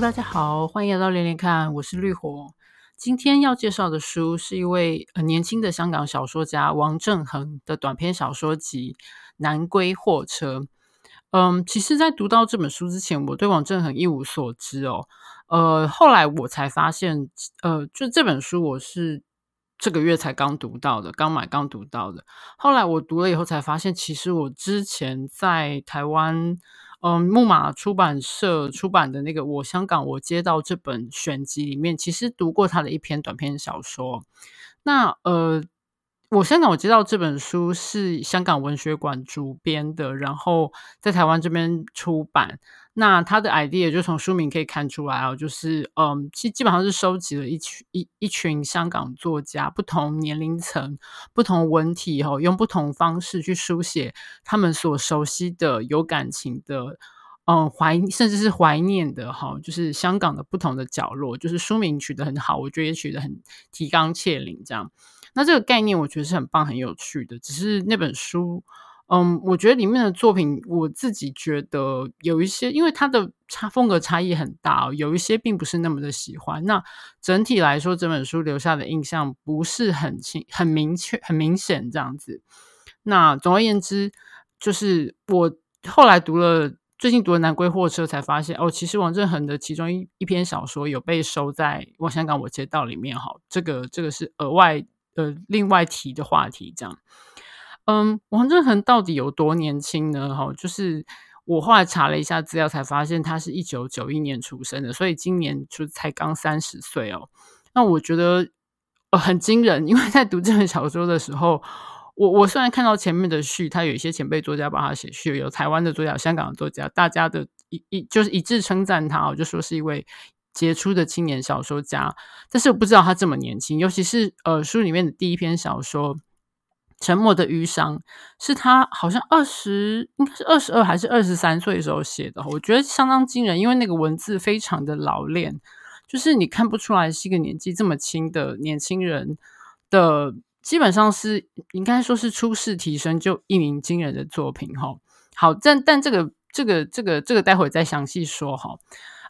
大家好，欢迎来到连连看，我是绿火。今天要介绍的书是一位呃年轻的香港小说家王正恒的短篇小说集《南归货车》。嗯，其实，在读到这本书之前，我对王正恒一无所知哦。呃，后来我才发现，呃，就这本书我是这个月才刚读到的，刚买刚读到的。后来我读了以后才发现，其实我之前在台湾，嗯，木马出版社出版的那个《我香港我接到》这本选集里面，其实读过他的一篇短篇小说。那呃。我香港我知道这本书是香港文学馆主编的，然后在台湾这边出版。那他的 idea 就从书名可以看出来哦，就是嗯，基基本上是收集了一群一一群香港作家，不同年龄层、不同文体哦，用不同方式去书写他们所熟悉的、有感情的，嗯，怀甚至是怀念的哈，就是香港的不同的角落。就是书名取得很好，我觉得也取得很提纲挈领这样。那这个概念我觉得是很棒、很有趣的。只是那本书，嗯，我觉得里面的作品，我自己觉得有一些，因为它的差风格差异很大，有一些并不是那么的喜欢。那整体来说，这本书留下的印象不是很清、很明确、很明显这样子。那总而言之，就是我后来读了，最近读了《南归货车》，才发现哦，其实王振恒的其中一一篇小说有被收在《我香港我街道》里面哈。这个这个是额外。呃，另外提的话题这样，嗯，王振恒到底有多年轻呢？哈，就是我后来查了一下资料，才发现他是一九九一年出生的，所以今年就才刚三十岁哦。那我觉得呃很惊人，因为在读这本小说的时候，我我虽然看到前面的序，他有一些前辈作家帮他写序，有台湾的作家、香港的作家，大家的一一就是一致称赞他，我就说是一位。杰出的青年小说家，但是我不知道他这么年轻，尤其是呃书里面的第一篇小说《沉默的余伤》，是他好像二十应该是二十二还是二十三岁的时候写的，我觉得相当惊人，因为那个文字非常的老练，就是你看不出来是一个年纪这么轻的年轻人的，基本上是应该说是初试啼声就一鸣惊人的作品哈。好，但但这个这个这个这个待会再详细说哈。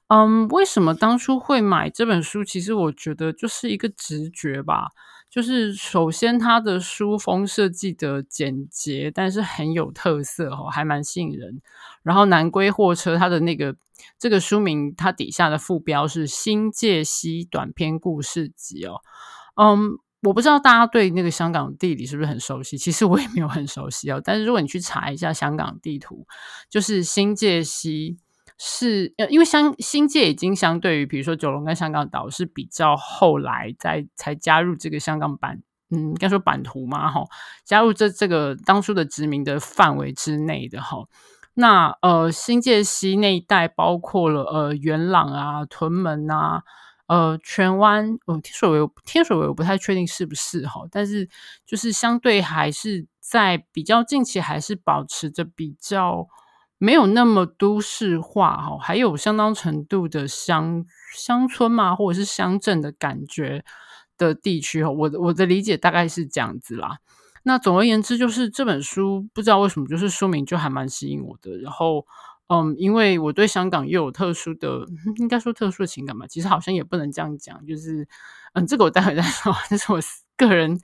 嗯，为什么当初会买这本书？其实我觉得就是一个直觉吧。就是首先它的书封设计的简洁，但是很有特色哦，还蛮吸引人。然后南归货车，它的那个这个书名，它底下的副标是《新界西短篇故事集》哦。嗯，我不知道大家对那个香港地理是不是很熟悉？其实我也没有很熟悉哦。但是如果你去查一下香港地图，就是新界西。是呃，因为香新界已经相对于，比如说九龙跟香港岛是比较后来再才加入这个香港版，嗯，应该说版图嘛，哈，加入这这个当初的殖民的范围之内的哈。那呃，新界西那一带包括了呃元朗啊、屯门啊、呃荃湾，呃天水围，天水围我不太确定是不是哈，但是就是相对还是在比较近期还是保持着比较。没有那么都市化哈，还有相当程度的乡乡村嘛，或者是乡镇的感觉的地区哈。我的我的理解大概是这样子啦。那总而言之，就是这本书不知道为什么，就是书名就还蛮吸引我的。然后，嗯，因为我对香港又有特殊的，应该说特殊的情感吧。其实好像也不能这样讲，就是嗯，这个我待会再说。这是我个人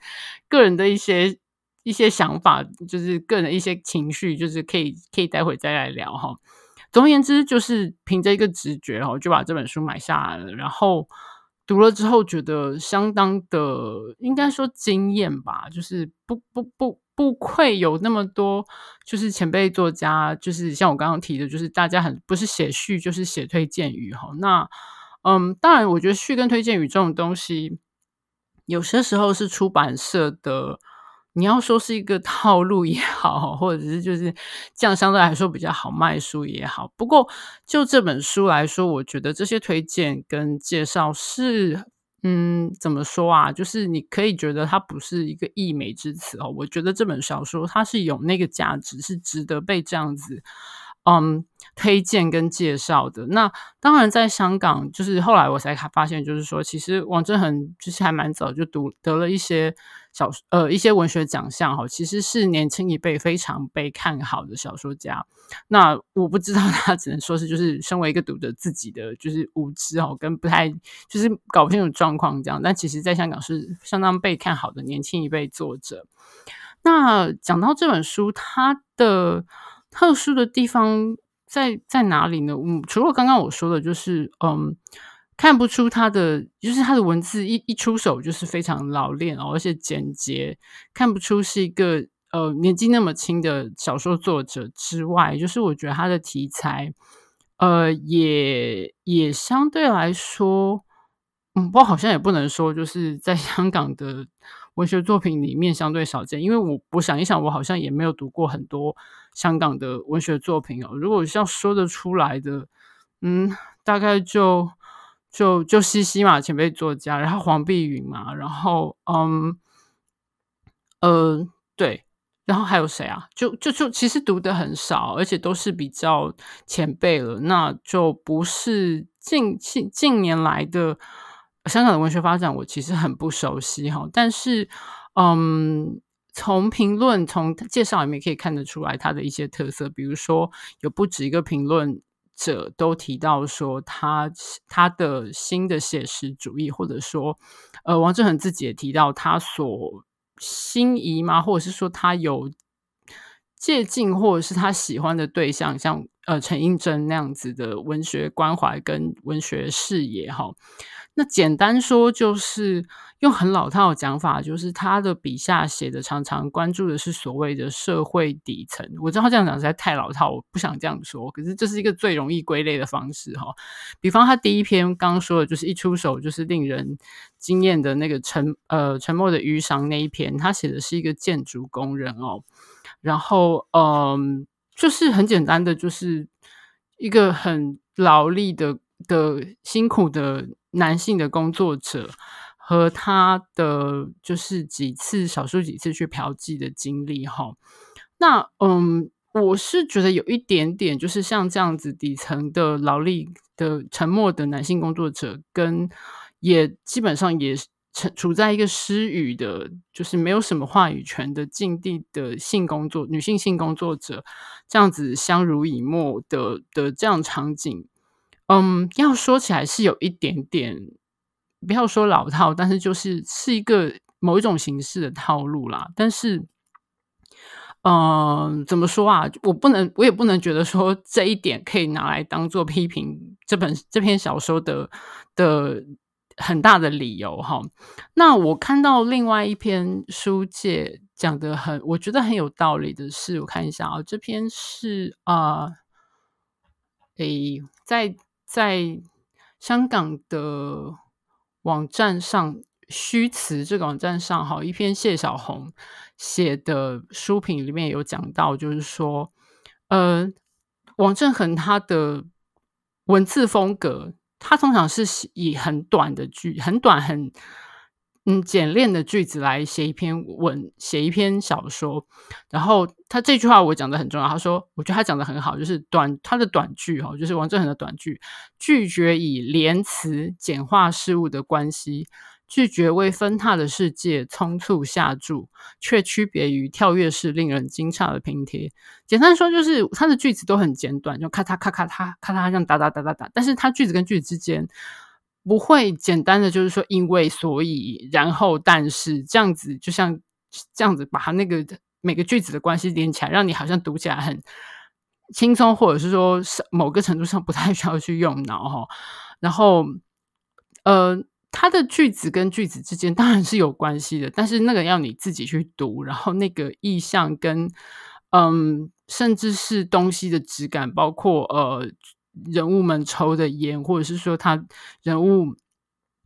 个人的一些。一些想法，就是个人的一些情绪，就是可以可以待会再来聊哈。总而言之，就是凭着一个直觉哈，就把这本书买下来了。然后读了之后，觉得相当的应该说惊艳吧，就是不不不不愧有那么多，就是前辈作家，就是像我刚刚提的，就是大家很不是写序就是写推荐语哈。那嗯，当然，我觉得序跟推荐语这种东西，有些时候是出版社的。你要说是一个套路也好，或者是就是这样相对来说比较好卖书也好。不过就这本书来说，我觉得这些推荐跟介绍是，嗯，怎么说啊？就是你可以觉得它不是一个溢美之词哦。我觉得这本小说它是有那个价值，是值得被这样子，嗯推荐跟介绍的。那当然，在香港，就是后来我才发现，就是说，其实王政衡就是还蛮早就读得了一些小呃一些文学奖项哈，其实是年轻一辈非常被看好的小说家。那我不知道他 只能说是就是身为一个读者自己的就是无知哦，跟不太就是搞不清楚状况这样。但其实，在香港是相当被看好的年轻一辈作者。那讲到这本书，它的特殊的地方在在哪里呢？嗯，除了刚刚我说的，就是嗯，看不出他的，就是他的文字一一出手就是非常老练哦，而且简洁，看不出是一个呃年纪那么轻的小说作者之外，就是我觉得他的题材，呃，也也相对来说，嗯，不过好像也不能说就是在香港的。文学作品里面相对少见，因为我我想一想，我好像也没有读过很多香港的文学作品哦。如果像说得出来的，嗯，大概就就就西西嘛，前辈作家，然后黄碧云嘛，然后嗯呃对，然后还有谁啊？就就就其实读的很少，而且都是比较前辈了，那就不是近近近年来的。香港的文学发展，我其实很不熟悉哈，但是，嗯，从评论、从介绍里面可以看得出来他的一些特色，比如说有不止一个评论者都提到说他他的新的写实主义，或者说，呃，王志恒自己也提到他所心仪嘛，或者是说他有借鉴，或者是他喜欢的对象，像呃陈映真那样子的文学关怀跟文学视野哈。那简单说，就是用很老套的讲法，就是他的笔下写的常常关注的是所谓的社会底层。我知道这样讲实在太老套，我不想这样说。可是这是一个最容易归类的方式哈。比方他第一篇刚刚说的，就是一出手就是令人惊艳的那个沉呃沉默的鱼赏那一篇，他写的是一个建筑工人哦，然后嗯、就是很简单的，就是一个很劳力的的辛苦的。男性的工作者和他的就是几次少数几次去嫖妓的经历哈，那嗯，我是觉得有一点点就是像这样子底层的劳力的沉默的男性工作者，跟也基本上也处处在一个失语的，就是没有什么话语权的境地的性工作女性性工作者这样子相濡以沫的的这样场景。嗯，要说起来是有一点点，不要说老套，但是就是是一个某一种形式的套路啦。但是，嗯，怎么说啊？我不能，我也不能觉得说这一点可以拿来当做批评这本这篇小说的的很大的理由哈。那我看到另外一篇书界讲的很，我觉得很有道理的是，我看一下啊，这篇是啊，诶，在。在香港的网站上，虚词这个网站上，好，一篇谢小红写的书评里面有讲到，就是说，呃，王政衡他的文字风格，他通常是以很短的句，很短很。嗯，简练的句子来写一篇文，写一篇小说。然后他这句话我讲的很重要，他说，我觉得他讲的很好，就是短他的短句哈，就是王政衡的短句，拒绝以连词简化事物的关系，拒绝为纷沓的世界匆促下注，却区别于跳跃式令人惊诧的拼贴。简单说，就是他的句子都很简短，就咔嚓咔咔咔咔嚓这样打打打打打，但是他句子跟句子之间。不会简单的就是说因为所以然后但是这样子，就像这样子把它那个每个句子的关系连起来，让你好像读起来很轻松，或者是说某个程度上不太需要去用脑哈。然后呃，它的句子跟句子之间当然是有关系的，但是那个要你自己去读，然后那个意象跟嗯，甚至是东西的质感，包括呃。人物们抽的烟，或者是说他人物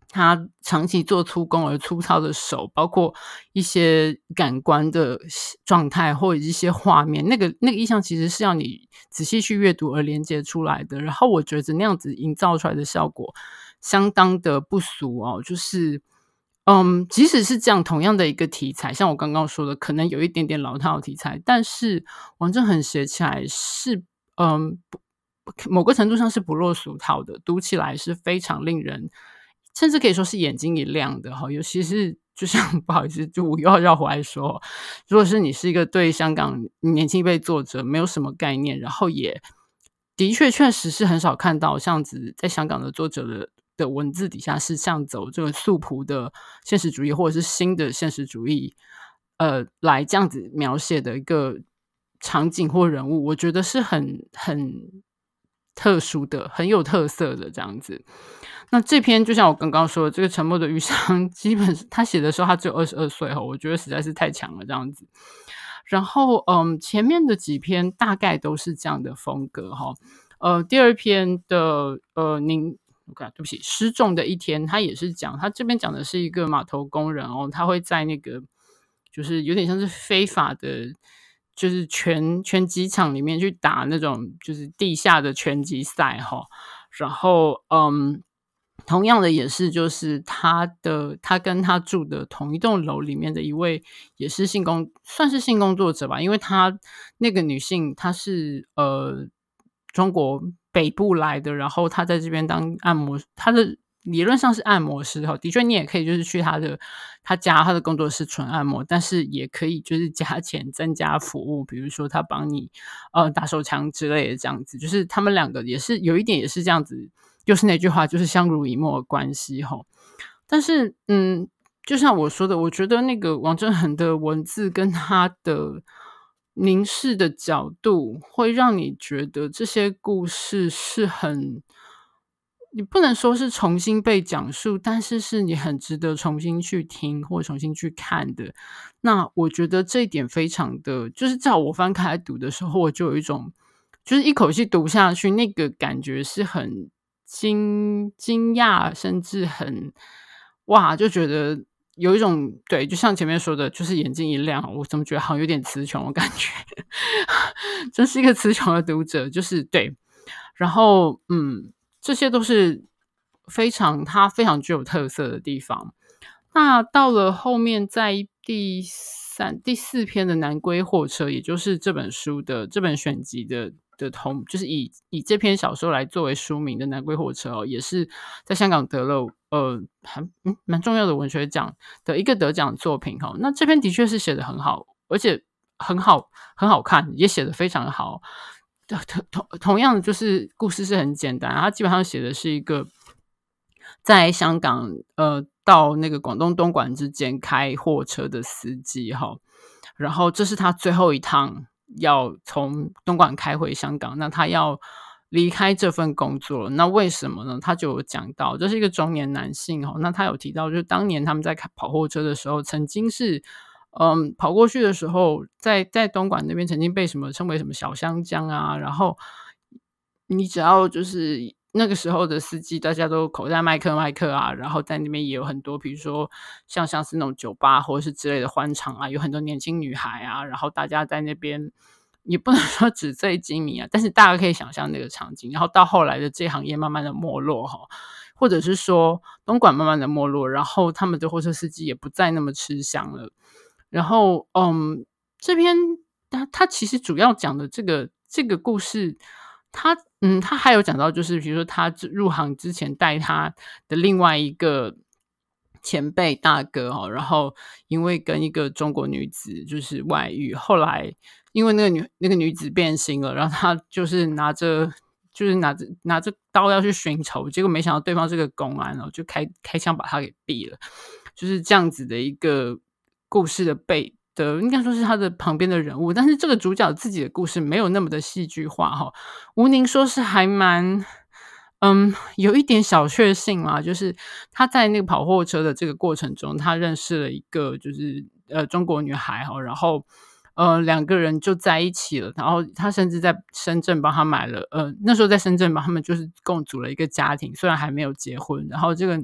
他长期做粗工而粗糙的手，包括一些感官的状态或者一些画面，那个那个意象其实是要你仔细去阅读而连接出来的。然后我觉得那样子营造出来的效果相当的不俗哦，就是嗯，即使是这样同样的一个题材，像我刚刚说的，可能有一点点老套题材，但是王政衡写起来是。嗯，某个程度上是不落俗套的，读起来是非常令人，甚至可以说是眼睛一亮的哈。尤其是就像不好意思，就我又要绕回来说，如果是你是一个对香港年轻一辈作者没有什么概念，然后也的确确实是很少看到这样子在香港的作者的的文字底下是像走这个素朴的现实主义，或者是新的现实主义，呃，来这样子描写的一个场景或人物，我觉得是很很特殊的，很有特色的这样子。那这篇就像我刚刚说的，这个沉默的忧伤，基本他写的时候他只有二十二岁哈，我觉得实在是太强了这样子。然后嗯，前面的几篇大概都是这样的风格哈。呃，第二篇的呃，您。OK，对不起，失重的一天，他也是讲，他这边讲的是一个码头工人哦，他会在那个就是有点像是非法的，就是拳拳击场里面去打那种就是地下的拳击赛哈、哦，然后嗯，同样的也是就是他的他跟他住的同一栋楼里面的一位也是性工算是性工作者吧，因为他那个女性她是呃中国。北部来的，然后她在这边当按摩，她的理论上是按摩师哈。的确，你也可以就是去他的他家，他的工作室纯按摩，但是也可以就是 加钱增加服务，比如说他帮你呃打手枪之类的这样子。就是他们两个也是有一点也是这样子，就是那句话，就是相濡以沫的关系哈。但是嗯，就像我说的，我觉得那个王振恒的文字跟他的。凝视的角度会让你觉得这些故事是很，你不能说是重新被讲述，但是是你很值得重新去听或重新去看的。那我觉得这一点非常的，就是在我翻开来读的时候，我就有一种，就是一口气读下去，那个感觉是很惊惊讶，甚至很哇，就觉得。有一种对，就像前面说的，就是眼睛一亮，我怎么觉得好像有点词穷的感觉，真是一个词穷的读者，就是对。然后，嗯，这些都是非常它非常具有特色的地方。那到了后面，在第三、第四篇的《南归货车》，也就是这本书的这本选集的。的同就是以以这篇小说来作为书名的《南归货车》哦，也是在香港得了呃还嗯蛮重要的文学奖的一个得奖作品哈、那这篇的确是写得很好，而且很好很好看，也写得非常好。同同同样的，就是故事是很简单，它基本上写的是一个在香港呃到那个广东东莞之间开货车的司机哈、然后这是他最后一趟。要从东莞开回香港，那他要离开这份工作，那为什么呢？他就有讲到，这是一个中年男性哈。那他有提到，就是当年他们在开跑货车的时候，曾经是嗯跑过去的时候，在在东莞那边曾经被什么称为什么小香江啊，然后你只要就是。那个时候的司机，大家都口袋麦克麦克啊，然后在那边也有很多，比如说像像是那种酒吧或者是之类的欢场啊，有很多年轻女孩啊，然后大家在那边也不能说 纸醉金迷啊，但是大家可以想象那个场景。然后到后来的这行业慢慢的没落哈，或者是说东莞慢慢的没落，然后他们的货车司机也不再那么吃香了。然后嗯，这篇他他其实主要讲的这个这个故事。他嗯，他还有讲到，就是比如说他入行之前带他的另外一个前辈大哥哦，然后因为跟一个中国女子就是外遇，后来因为那个女那个女子变心了，然后他就是拿着就是拿着拿着刀要去寻仇，结果没想到对方是个公安哦，就开开枪把他给毙了，就是这样子的一个故事的背。的应该说是他的旁边的人物，但是这个主角自己的故事没有那么的戏剧化哈。吴宁说是还蛮，嗯，有一点小确幸啊，就是他在那个跑货车的这个过程中，他认识了一个就是呃中国女孩哈，然后呃两个人就在一起了，然后他甚至在深圳帮他买了，呃那时候在深圳帮他们就是共组了一个家庭，虽然还没有结婚，然后这个。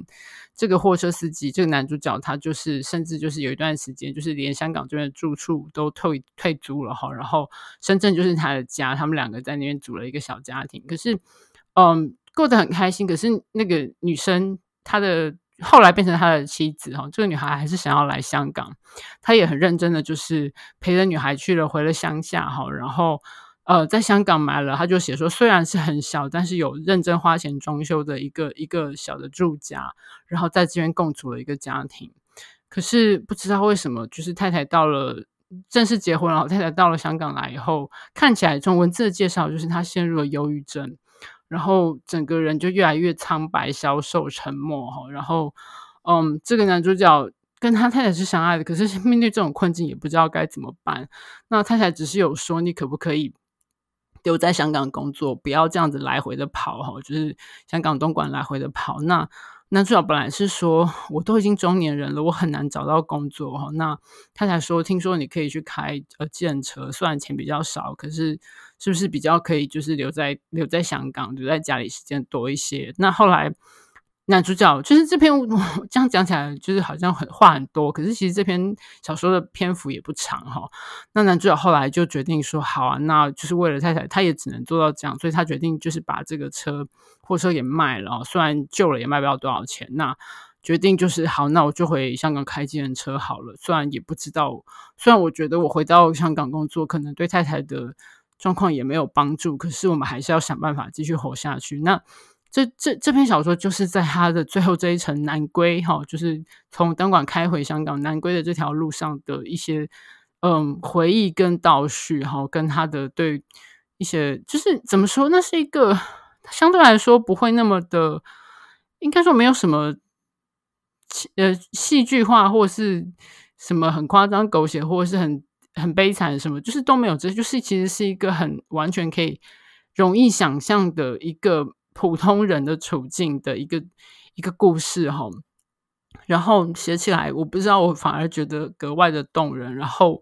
这个货车司机，这个男主角，他就是甚至就是有一段时间，就是连香港这边的住处都退退租了哈，然后深圳就是他的家，他们两个在那边组了一个小家庭。可是，嗯，过得很开心。可是那个女生，她的后来变成他的妻子哈，这个女孩还是想要来香港，他也很认真的就是陪着女孩去了回了乡下哈，然后呃，在香港买了，他就写说，虽然是很小，但是有认真花钱装修的一个一个小的住家，然后在这边共组了一个家庭。可是不知道为什么，就是太太到了正式结婚，然后太太到了香港来以后，看起来从文字的介绍，就是她陷入了忧郁症，然后整个人就越来越苍白、消瘦、沉默哈。然后，嗯，这个男主角跟他太太是相爱的，可是面对这种困境，也不知道该怎么办。那太太只是有说，你可不可以？留在香港工作，不要这样子来回的跑哈，就是香港东莞来回的跑。那男主角本来是说，我都已经中年人了，我很难找到工作哈。那他才说，听说你可以去开呃计程车，虽然钱比较少，可是是不是比较可以，就是留在留在香港，留在家里时间多一些？那后来。男主角就是这篇，这样讲起来就是好像很话很多，可是其实这篇小说的篇幅也不长哈。那男主角后来就决定说，好啊，那就是为了太太，他也只能做到这样，所以他决定就是把这个车货车给卖了，虽然旧了也卖不了多少钱。那决定就是好，那我就回香港开计程车好了。虽然也不知道，虽然我觉得我回到香港工作可能对太太的状况也没有帮助，可是我们还是要想办法继续活下去。那。这这这篇小说就是在他的最后这一程南归哈，就是从东莞开回香港南归的这条路上的一些嗯回忆跟倒叙哈，跟他的对一些就是怎么说，那是一个相对来说不会那么的，应该说没有什么呃戏剧化或是什么很夸张狗血或是很很悲惨什么，就是都没有，这就是其实是一个很完全可以容易想象的一个。普通人的处境的一个一个故事哈，然后写起来，我不知道，我反而觉得格外的动人。然后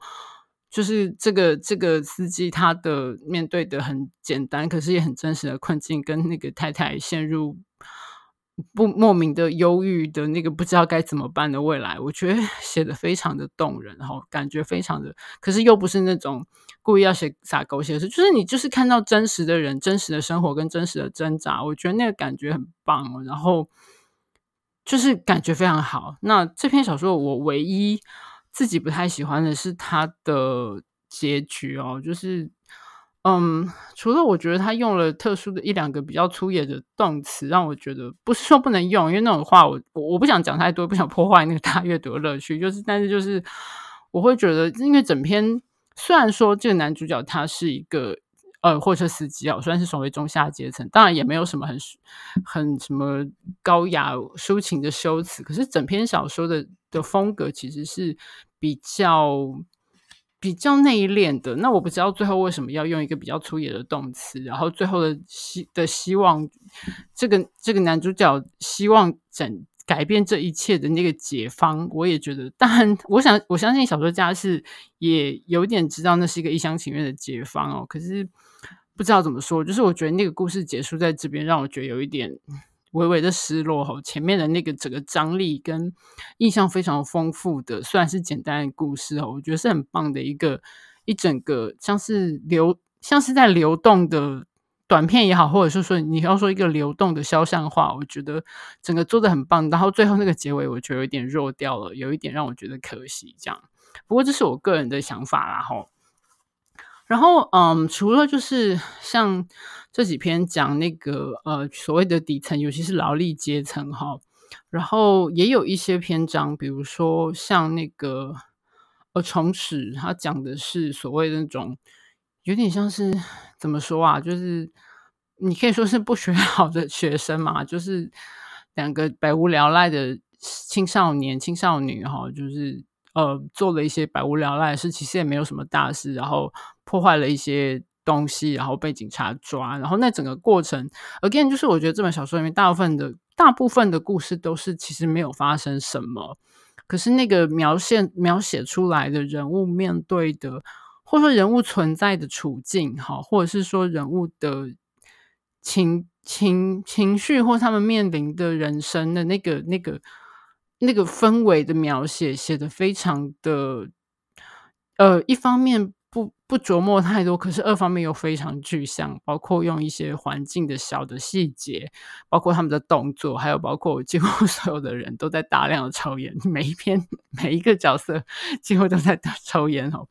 就是这个这个司机，他的面对的很简单，可是也很真实的困境，跟那个太太陷入。不莫名的忧郁的那个不知道该怎么办的未来，我觉得 写得非常的动人，然后感觉非常的，可是又不是那种故意要写撒狗血的事，就是你就是看到真实的人、真实的生活跟真实的挣扎，我觉得那个感觉很棒哦，然后就是感觉非常好。那这篇小说我唯一自己不太喜欢的是它的结局哦，就是。嗯，除了我觉得他用了特殊的一两个比较粗野的动词，让我觉得不是说不能用，因为那种话我我我不想讲太多，不想破坏那个大阅读的乐趣。就是，但是就是我会觉得，因为整篇虽然说这个男主角他是一个呃货车司机啊，虽然是所谓中下阶层，当然也没有什么很很什么高雅抒情的修辞，可是整篇小说的的风格其实是比较。比较内敛的，那我不知道最后为什么要用一个比较粗野的动词，然后最后的希的希望，这个这个男主角希望整改变这一切的那个解方，我也觉得，当然，我想我相信小说家是也有点知道那是一个一厢情愿的解方哦，可是不知道怎么说，就是我觉得那个故事结束在这边，让我觉得有一点。微微的失落吼，前面的那个整个张力跟印象非常丰富的，虽然是简单的故事哦，我觉得是很棒的一个一整个像是流像是在流动的短片也好，或者是说你要说一个流动的肖像画，我觉得整个做的很棒。然后最后那个结尾，我觉得有点弱掉了，有一点让我觉得可惜。这样，不过这是我个人的想法啦吼。然后，嗯，除了就是像这几篇讲那个呃所谓的底层，尤其是劳力阶层哈，然后也有一些篇章，比如说像那个呃从史，他讲的是所谓的那种有点像是怎么说啊，就是你可以说是不学 好的学生嘛，就是两个百无聊赖的青少年、青少女哈，就是。呃，做了一些百无聊赖的事，其实也没有什么大事，然后破坏了一些东西，然后被警察抓，然后那整个过程，again，就是我觉得这本小说里面大部分的大部分的故事都是其实没有发生什么，可是那个描写描写出来的人物面对的，或者说人物存在的处境，哈，或者是说人物的情情情绪，或他们面临的人生的那个那个。那个氛围的描写写的非常的，呃，一方面不不琢磨太多，可是二方面又非常具象，包括用一些环境的小的细节，包括他们的动作，还有包括几乎 所有的人都在大量的抽烟，每一篇每一个角色 几乎都在抽烟哦。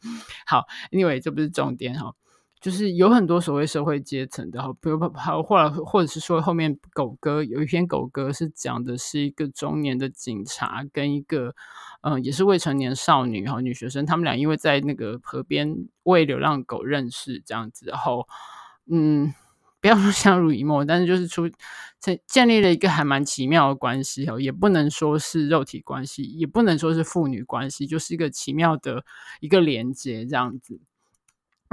好，，Anyway，这不是重点哦，就是有很多所谓社会阶层的哈，比如还后来或者是说后面狗哥有一篇狗哥是讲的是一个中年的警察跟一个嗯、也是未成年少女哈女学生，他们俩因为在那个河边喂流浪狗认识这样子，然后嗯不要说相濡以沫，但是就是出建建立了一个还蛮奇妙的关系哈，也不能说是肉体关系，也不能说是父女关系，就是一个奇妙的一个连接这样子。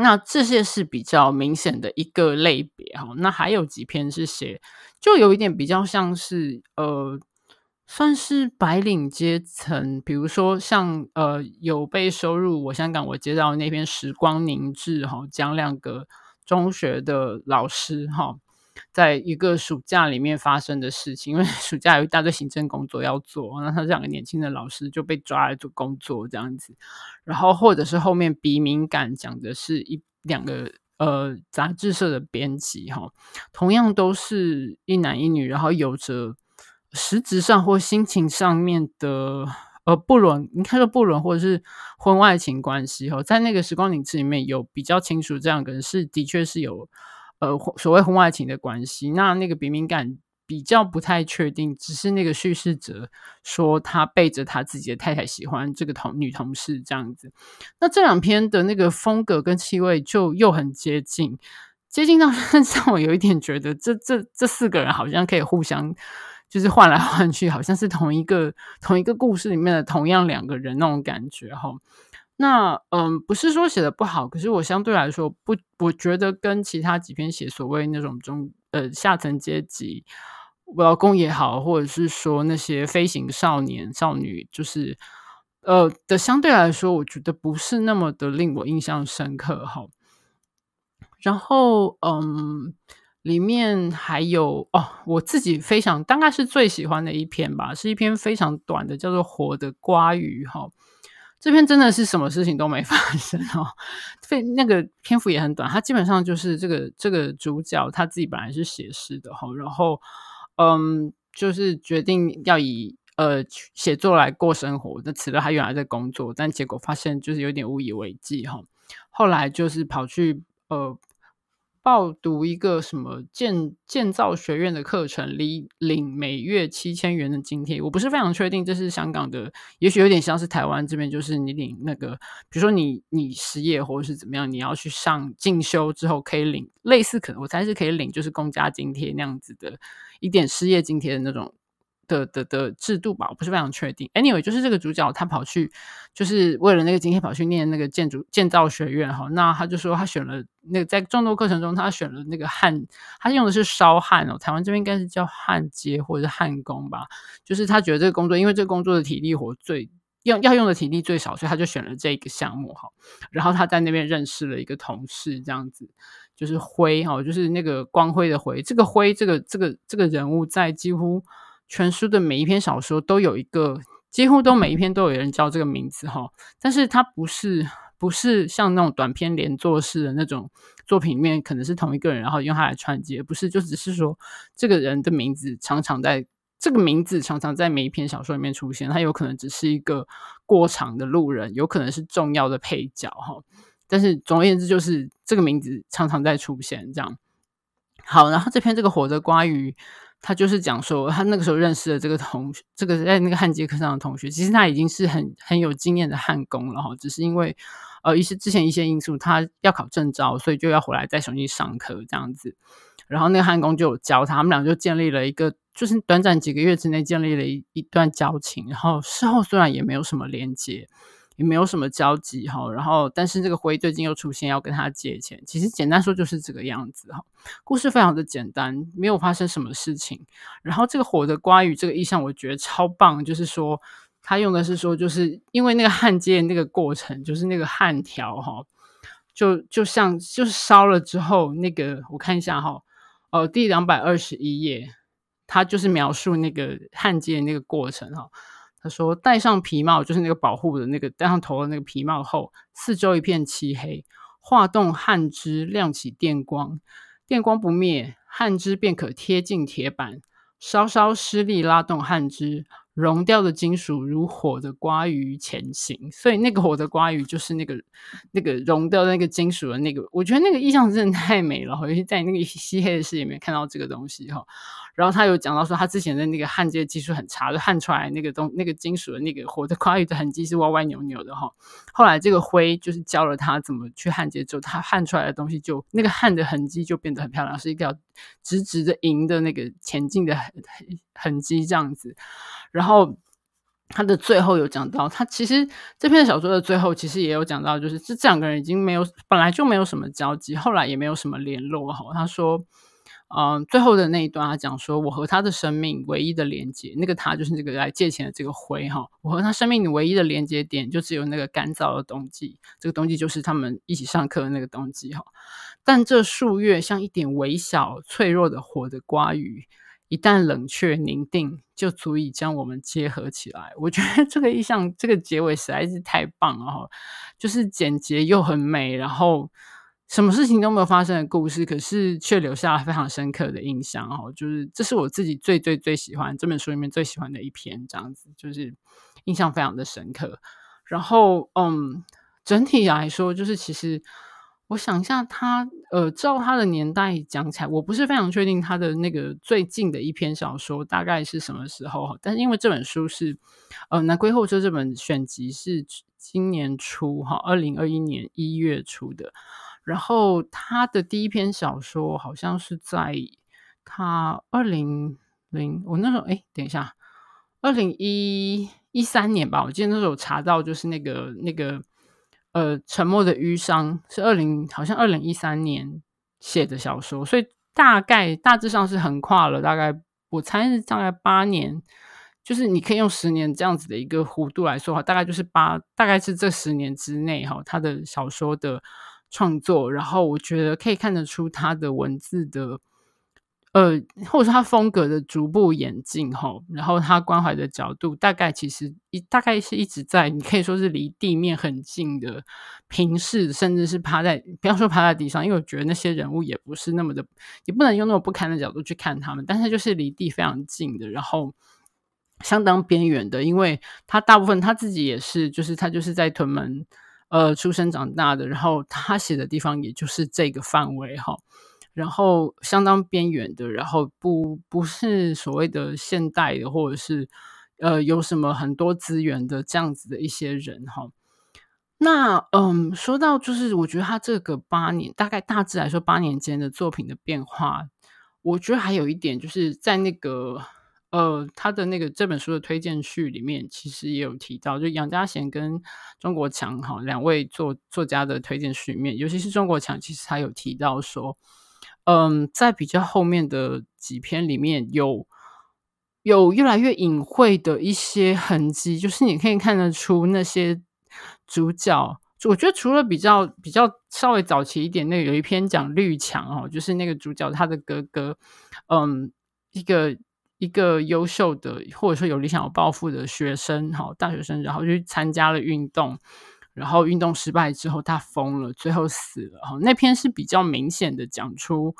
那这些是比较明显的一个类别哈，那还有几篇是写，就有一点比较像是呃，算是白领阶层，比如说像呃有被收入我香港我接到那篇《时光凝滞》哈，讲两个中学的老师哈，在一个暑假里面发生的事情，因为 暑假有一大堆行政工作要做，那他这两个年轻的老师就被抓来做工作这样子。然后，或者是后面鼻敏感讲的是一两个呃杂志社的编辑哈，同样都是一男一女，然后有着实质上或心情上面的呃不伦，你看说不伦或者是婚外情关系哈，在那个时光凝滞里面有比较清楚，这样个人是的确是有呃所谓婚外情的关系，那那个鼻敏感。比较不太确定，只是那个叙事者说他背着他自己的太太喜欢这个同女同事这样子。那这两篇的那个风格跟气味就又很接近，接近到 让我有一点觉得这这这四个人好像可以互相就是换来换去，好像是同一个同一个故事里面的同样两个人那种感觉哈。那嗯，不是说写的不好，可是我相对来说不，我觉得跟其他几篇写所谓那种中呃下层阶级。我老公也好，或者是说那些飞行少年少女，就是呃的相对来说，我觉得不是那么的令我印象深刻哈。然后嗯，里面还有哦，我自己非常大概是最喜欢的一篇吧，是一篇非常短的，叫做《活的瓜鱼》哈。这篇真的是什么事情都没发生哦，非那个篇幅也很短，他基本上就是这个这个主角他自己本来是写诗的哈，然后。嗯，就是决定要以呃写作来过生活，那辞了他原来在工作，但结果发现就是有点无以为继哈。后来就是跑去呃报读一个什么建建造学院的课程，领领每月七千元的津贴。我不是非常确定这是香港的，也许有点像是台湾这边，就是你领那个，比如说你你失业或者是怎么样，你要去上进修之后可以领类似，可能我猜是可以领就是公家津贴那样子的。一点失业津贴的那种的的的制度吧，我不是非常确定。Anyway，就是这个主角他跑去，就是为了那个津贴跑去念那个建筑建造学院哈。那他就说他选了那个在众多课程中，他选了那个焊，他用的是烧焊哦。台湾这边应该是叫焊接或者是焊工吧。就是他觉得这个工作，因为这个工作的体力活最用要用的体力最少，所以他就选了这个项目哈。然后他在那边认识了一个同事，这样子。就是辉哈，就是那个光辉的辉。这个辉，这个这个这个人物，在几乎全书的每一篇小说都有一个，几乎都每一篇都有人叫这个名字哈。但是它不是不是像那种短篇连作式的那种作品里面，可能是同一个人，然后用它来串接，不是，就只是说这个人的名字常常在这个名字常常在每一篇小说里面出现，他有可能只是一个过场的路人，有可能是重要的配角哈。但是总而言之，就是这个名字常常在出现，这样。好，然后这篇这个火的瓜鱼，他就是讲说，他那个时候认识的这个同学，这个在那个焊接课上的同学，其实他已经是很很有经验的焊工了哈，只是因为呃一些之前一些因素，他要考证照，所以就要回来再重新上课这样子。然后那个焊工就有教他，他们俩就建立了一个，就是短暂几个月之内建立了一一段交情。然后事后虽然也没有什么连接。也没有什么交集哈，然后但是这个灰最近又出现要跟他借钱，其实简单说就是这个样子哈。故事非常的简单，没有发生什么事情。然后这个火的瓜鱼这个意象我觉得超棒，就是说他用的是说，就是因为那个焊接那个过程，就是那个焊条哈，就就像就是烧了之后那个我看一下哈，哦，第两百二十一页，它就是描述那个焊接那个过程哈。他说：“戴上皮帽，就是那个保护的那个戴上头的那个皮帽后，四周一片漆黑。化动焊枝，亮起电光，电光不灭，焊枝便可贴近铁板。稍稍施力拉动焊枝，熔掉的金属如火的瓜鱼前行，所以那个火的瓜鱼就是那个那个熔掉那个金属的那个，我觉得那个意象真的太美了，尤其在那个 漆黑的世界里面看到这个东西哈。然后他有讲到说，他之前的那个焊接技术很差，就焊出来那个东那个金属的那个火的瓜鱼的痕迹是歪歪扭扭的哈。后来这个灰就是教了他怎么去焊接之后，他焊出来的东西就那个焊的痕迹就变得很漂亮，是一个直直的银的那个前进的痕痕迹这样子。然后他的最后有讲到，他其实这篇小说的最后其实也有讲到，就是这这两个人已经没有本来就没有什么交集，后来也没有什么联络哈。他说。嗯，最后的那一段，他讲说，我和他的生命唯一的连接，那个他就是那个来借钱的这个灰哈。我和他生命唯一的连接点，就只有那个干燥的冬季，这个冬季就是他们一起上课的那个冬季哈。但这数月像一点微小脆弱的火的瓜雨，一旦冷却凝定，就足以将我们结合起来。我觉得这个意象，这个结尾实在是太棒了哈，就是简洁又很美，然后。什么事情都没有发生的故事，可是却留下了非常深刻的印象哦。就是这是我自己最最最喜欢这本书里面最喜欢的一篇，这样子就是印象非常的深刻。然后，嗯，整体来说，就是其实我想一下他，呃，照他的年代讲起来，我不是非常确定他的那个最近的一篇小说大概是什么时候哈。但是因为这本书是呃《南归后车》这本选集是今年初哈，二零二一年一月出的。然后他的第一篇小说好像是在他二零零，我那时候哎，等一下，二零一一三年吧，我记得那时候查到，就是那个那个呃，沉默的淤伤是二零，好像二零一三年写的小说，所以大概大致上是横跨了大概，我猜是大概八年，就是你可以用十年这样子的一个弧度来说哈，大概就是八，大概是这十年之内哈，他的小说的。创作，然后我觉得可以看得出他的文字的，呃，或者是他风格的逐步演进哈。然后他关怀的角度，大概其实一大概是一直在，你可以说是离地面很近的平视，甚至是趴在，不要说趴在地上，因为我觉得那些人物也不是那么的，也不能用那么不堪的角度去看他们，但是就是离地非常近的，然后相当边缘的，因为他大部分他自己也是，就是他就是在屯门。呃，出生长大的，然后他写的地方也就是这个范围哈，然后相当边缘的，然后不不是所谓的现代的，或者是呃有什么很多资源的这样子的一些人哈。那嗯，说到就是我觉得他这个八年，大概大致来说八年间的作品的变化，我觉得还有一点就是在那个。呃，他的那个这本书的推荐序里面，其实也有提到，就杨家贤跟钟国强哈两位作作家的推荐序里面，尤其是钟国强，其实他有提到说，嗯，在比较后面的几篇里面有有越来越隐晦的一些痕迹，就是你可以看得出那些主角，我觉得除了比较比较稍微早期一点，那有一篇讲绿墙哦，就是那个主角他的哥哥，嗯，一个。一个优秀的，或者说有理想、有抱负的学生，哈，大学生，然后去参加了运动，然后运动失败之后，他疯了，最后死了，哈。那篇是比较明显的讲出，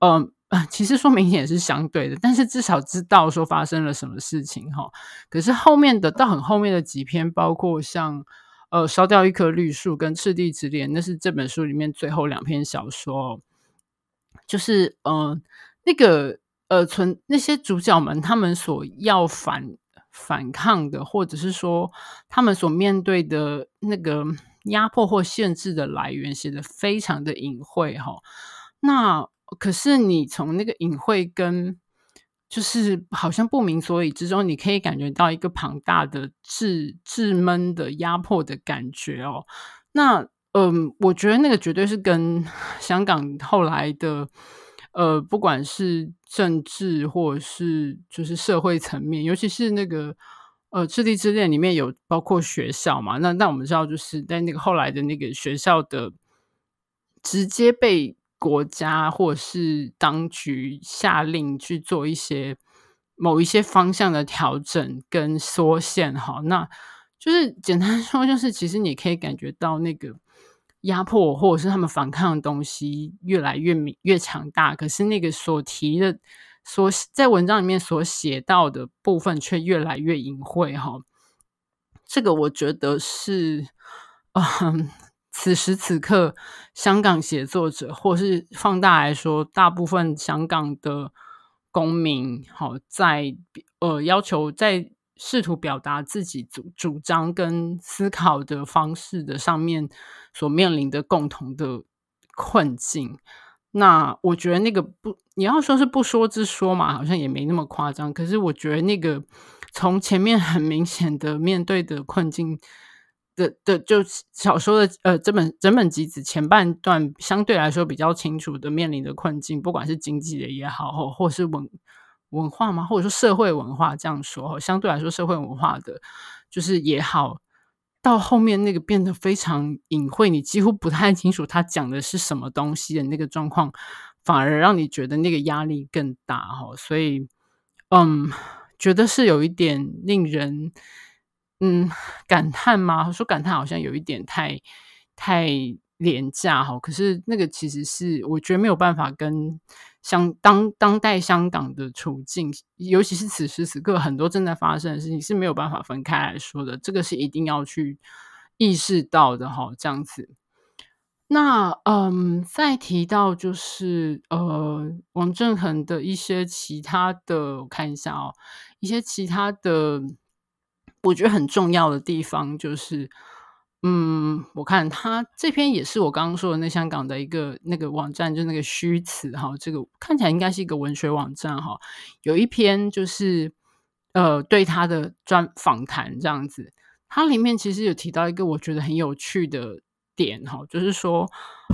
嗯、呃，其实说明显也是相对的，但是至少知道说发生了什么事情，哈。可是后面的到很后面的几篇，包括像呃烧掉一棵绿树跟赤地之恋，那是这本书里面最后两篇小说，就是嗯、那个。呃，存那些主角们，他们所要反反抗的，或者是说他们所面对的那个压迫或限制的来源，写得非常的隐晦哈。那可是你从那个隐晦跟就是好像不明所以之中，你可以感觉到一个庞大的滞滞闷的压迫的感觉哦。那嗯、我觉得那个绝对是跟 香港后来的。呃，不管是政治或者是就是社会层面，尤其是那个呃《赤地之恋》里面有包括学校嘛，那那我们知道就是在那个后来的那个学校的直接被国家或是当局下令去做一些某一些方向的调整跟缩限，哈，那就是简单说，就是其实你可以感觉到那个。压迫或者是他们反抗的东西越来越明越强大，可是那个所提的所在文章里面所写到的部分却越来越隐晦哈。这个我觉得是，嗯，此时此刻香港写作者，或是放大来说，大部分香港的公民，好在呃要求在试图表达自己主主张跟思考的方式的上面所面临的共同的困境。那我觉得那个不，你要说是不说之说嘛，好像也没那么夸张。可是我觉得那个从前面很明显的面对的困境的的，就小说的呃，这本整本集子前半段相对来说比较清楚的面临的困境，不管是经济的也好，或或是文文化嘛，或者说社会文化这样说，相对来说社会文化的就是也好。到后面那个变得非常隐晦，你几乎不太清楚他讲的是什么东西的那个状况，反而让你觉得那个压力更大哈。所以，嗯，觉得是有一点令人嗯感叹吗？说感叹好像有一点太太廉价哈。可是那个其实是我觉得没有办法跟。像当当代香港的处境，尤其是此时此刻很多正在发生的事情是没有办法分开来说的，这个是一定要去意识到的哈。这样子，那嗯，再提到就是呃，王振恒的一些其他的，我看一下哦，一些其他的，我觉得很重要的地方就是。嗯，我看他这篇也是我刚刚说的那香港的一个那个网站，就那个虚词哈，这个看起来应该是一个文学网站哈。有一篇就是呃对他的专访谈这样子，它里面其实有提到一个我觉得很有趣的点哈，就是说，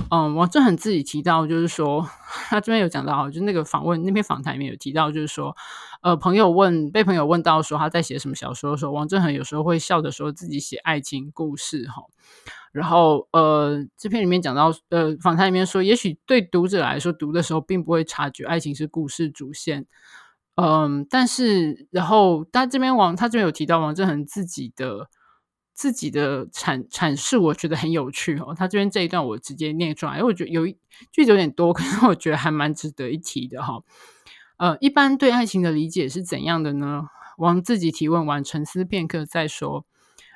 嗯，王振恒自己提到，就是说 他这边有讲到，就那个访问那篇访谈里面有提到，就是说，呃，朋友问被朋友问到说他在写什么小说的时候，王振恒有时候会笑着说自己写爱情故事哈。然后呃，这篇里面讲到，呃，访谈里面说，也许对读者来说，读的时候并不会察觉爱情是故事主线，嗯，但是然后他这边王他这边有提到王振恒自己的。自己的阐阐释，我觉得很有趣哦。他这边这一段我直接念出来，因为我觉得有一句子有点多，可是我觉得还蛮值得一提的哈。呃，一般对爱情的理解是怎样的呢？王自己提问完，沉思片刻再说。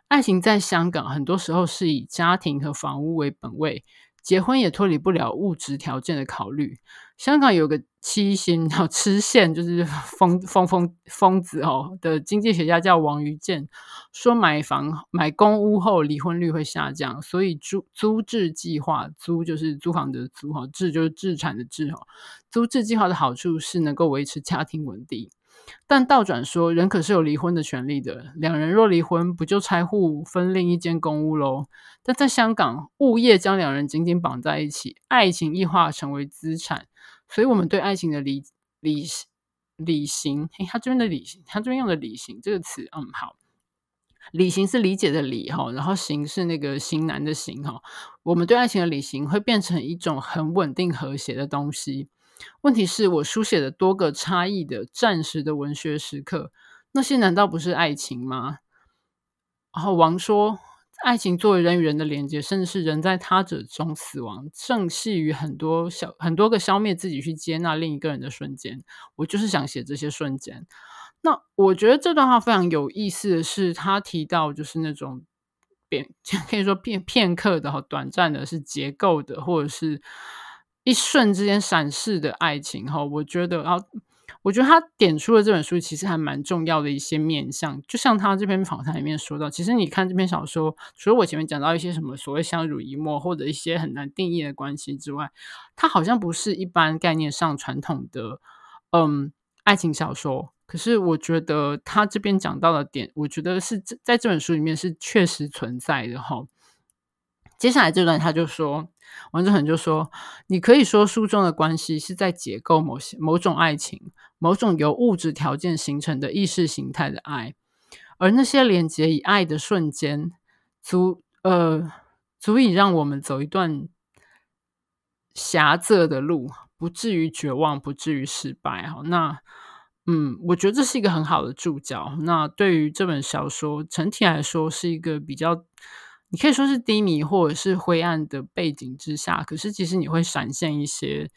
爱情在香港很多时候是以家庭和房屋为本位。结婚也脱离不了物质条件的考虑。香港有个七星，叫痴线，就是 疯疯疯疯子哦的经济学家叫王于建，说买房买公屋后离婚率会下降，所以租租置计划，租就是租房的租哈，置就是置产的置哈，租置计划的好处是能够维持家庭稳定。但倒转说，人可是有离婚的权利的。两人若离婚，不就拆户分另一间公屋喽？但在香港，物业将两人紧紧绑在一起，爱情异化成为资产。所以，我们对爱情的理理理型，嘿，他这边的理型，他这边用的理型这个词，嗯，好，理型是理解的理哈，然后型是那个型男的型哈。我们对爱情的理型会变成一种很稳定和谐的东西。问题是我书写的多个差异的暂时的文学时刻，那些难道不是爱情吗？然后王说，爱情作为人与人的连接，甚至是人在他者中死亡，正系于很多小很多个消灭自己去接纳另一个人的瞬间。我就是想写这些瞬间。那我觉得这段话非常有意思的是，他提到就是那种片 可以说片片刻的、短暂的，是结构的，或者是。一瞬之间闪逝的爱情，哈，我觉得，啊，我觉得他点出了这本书其实还蛮重要的一些面向。就像他这篇访谈里面说到，其实你看这篇小说，除了我前面讲到一些什么所谓相濡以沫或者一些很难定义的关系之外，它好像不是一般概念上传统的嗯爱情小说。可是我觉得他这边讲到的点，我觉得是在这本书里面是确实存在的，哈。接下来这段他就说，王志恒就说：“你可以说书中的关系是在解构某些某种爱情，某种由物质条件形成的意识形态的爱，而那些连接以爱的瞬间，足呃足以让我们走一段狭窄的路，不至于绝望，不至于失败。哈，那嗯，我觉得这是一个很好的注脚。那对于这本小说整体来说，是一个比较。”你可以说是低迷或者是灰暗的背景之下，可是其实你会闪现一些，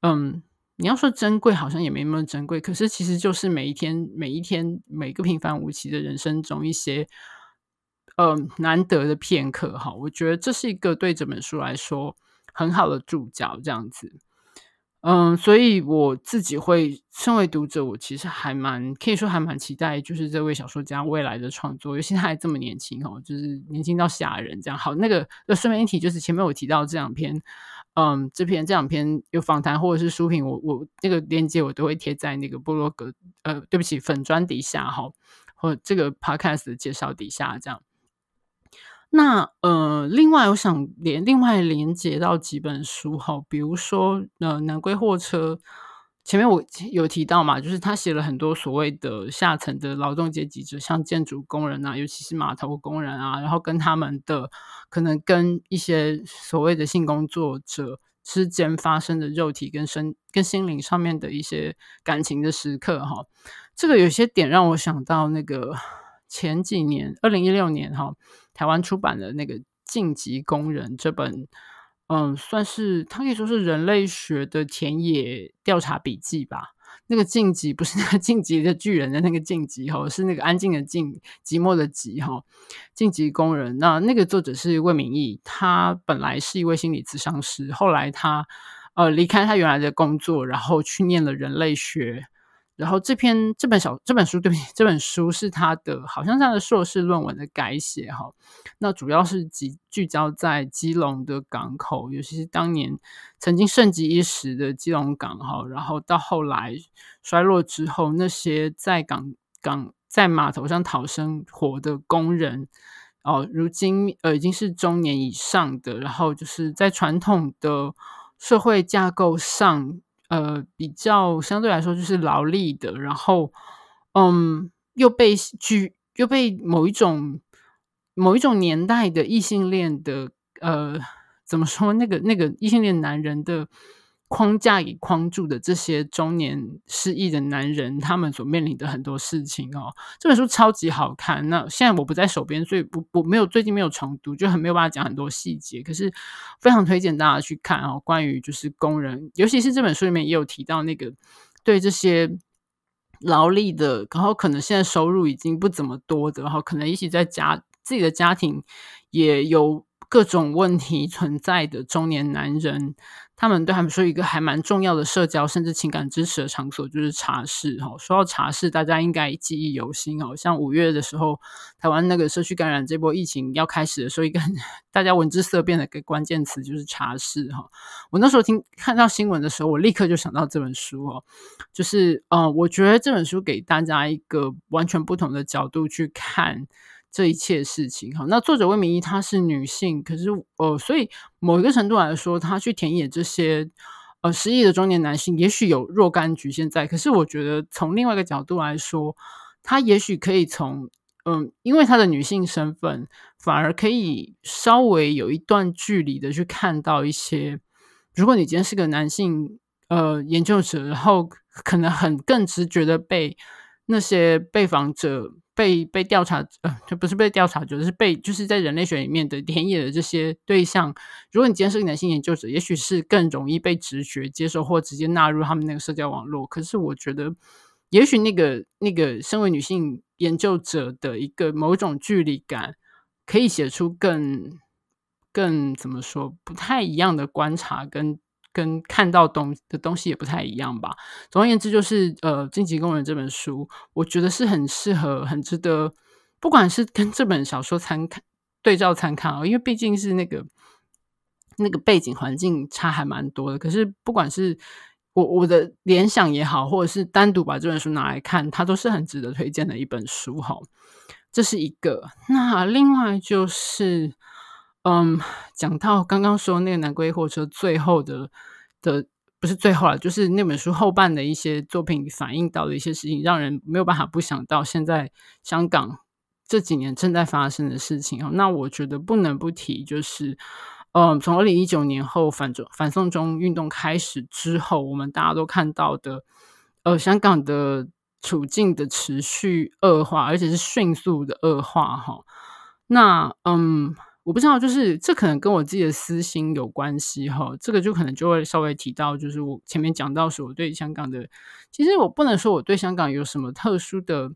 嗯，你要说珍贵，好像也没那么珍贵。可是其实就是每一天、每一天、每个平凡无奇的人生中一些，呃，难得的片刻。哈，我觉得这是一个对这本书来说很好的注脚，这样子。嗯，所以我自己会身为读者，我其实还蛮可以说还蛮期待，就是这位小说家未来的创作，尤其他还这么年轻哦，就是年轻到吓人这样。好，那个那顺便一提，就是前面我提到这两篇，嗯，这篇这两篇有访谈或者是书评，我我那个链接我都会贴在那个部落格，呃，对不起，粉砖底下哈，或这个 podcast 的介绍底下这样。那呃，另外我想连另外连接到几本书哈，比如说呃，南归货车，前面我有提到嘛，就是他写了很多所谓的下层的劳动阶级者，像建筑工人啊，尤其是码头工人啊，然后跟他们的可能跟一些所谓的性工作者之间发生的肉体跟身跟心灵上面的一些感情的时刻哈，这个有些点让我想到那个前几年二零一六年哈。台湾出版的那个《晋级工人》这本，嗯，算是它可以说是人类学的田野调查笔记吧。那个“晋级”不是那个晋级的巨人的那个“晋级”哈，是那个安静的“静”，寂寞的“寂”哈。晋级工人，那那个作者是魏敏义，他本来是一位心理咨商师，后来他呃离开他原来的工作，然后去念了人类学。然后这篇这本小这本书，对不起，这本书是他的，好像是他的硕士论文的改写哈。那主要是集聚焦在基隆的港口，尤其是当年曾经盛极一时的基隆港哈。然后到后来衰落之后，那些在港港在码头上讨生活的工人哦，如今呃已经是中年以上的，然后就是在传统的社会架构上。呃，比较相对来说就是劳力的，然后，嗯，又被拒，又被某一种某一种年代的异性恋的，呃，怎么说？那个那个异性恋男人的。框架给框住的这些中年失意的男人，他们所面临的很多事情哦，这本书超级好看。那现在我不在手边，所以不我没有最近没有重读，就很没有办法讲很多细节。可是非常推荐大家去看哦，关于就是工人，尤其是这本书里面也有提到那个对这些劳力的，然后可能现在收入已经不怎么多的，然后可能一起在家自己的家庭也有。各种问题存在的中年男人，他们对他们说一个还蛮重要的社交甚至情感支持的场所就是茶室哈。说到茶室，大家应该记忆犹新哦。像五月的时候，台湾那个社区感染这波疫情要开始的时候，一个 大家闻之色变的一个关键词就是茶室哈。我那时候听看到新闻的时候，我立刻就想到这本书哦，就是呃，我觉得这本书给大家一个完全不同的角度去看。这一切事情哈，那作者魏敏义她是女性，可是呃，所以某一个程度来说，她去田野这些呃失意的中年男性，也许有若干局限在。可是我觉得从另外一个角度来说，她也许可以从嗯、因为她的女性身份，反而可以稍微有一段距离的去看到一些，如果你今天是个男性呃研究者，然后可能很更直觉的被那些被访者。被被调查，呃，就不是被调查，就是被就是在人类学里面的田野的这些对象。如果你今天是个男性研究者，也许是更容易被直觉接受或直接纳入他们那个社交网络。可是我觉得，也许那个那个身为女性研究者的一个某种距离感，可以写出更更怎么说不太一样的观察跟。跟看到东的东西也不太一样吧。总而言之，就是呃，《进击工人》这本书，我觉得是很适合、很值得，不管是跟这本小说参看、对照参看啊，因为毕竟是那个那个背景环境差还蛮多的。可是，不管是我我的联想也好，或者是单独把这本书拿来看，它都是很值得推荐的一本书哈。这是一个。那另外就是。嗯，讲到刚刚说那个南归火车最后的的不是最后了，就是那本书后半的一些作品反映到的一些事情，让人没有办法不想到现在香港这几年正在发生的事情。那我觉得不能不提，就是嗯，从二零一九年后反中反送中运动开始之后，我们大家都看到的，呃，香港的处境的持续恶化，而且是迅速的恶化哈。那嗯。我不知道，就是这可能跟我自己的私心有关系哈。这个就可能就会稍微提到，就是我前面讲到说我对香港的，其实我不能说我对香港有什么特殊的，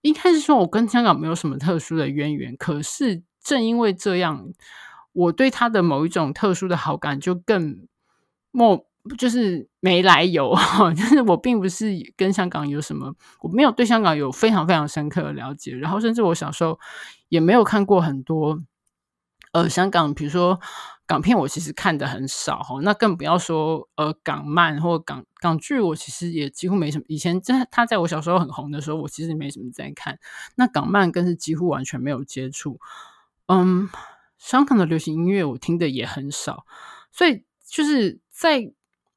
应该是说我跟香港没有什么特殊的渊源。可是正因为这样，我对他的某一种特殊的好感就更莫就是没来由哈。就是我并不是跟香港有什么，我没有对香港有非常非常深刻的了解，然后甚至我小时候也没有看过很多。呃，香港，比如说港片，我其实看的很少哈，那更不要说呃港漫或港港剧，我其实也几乎没什么。以前在他在我小时候很红的时候，我其实没什么在看。那港漫更是几乎完全没有接触。嗯，香港的流行音乐我听的也很少，所以就是在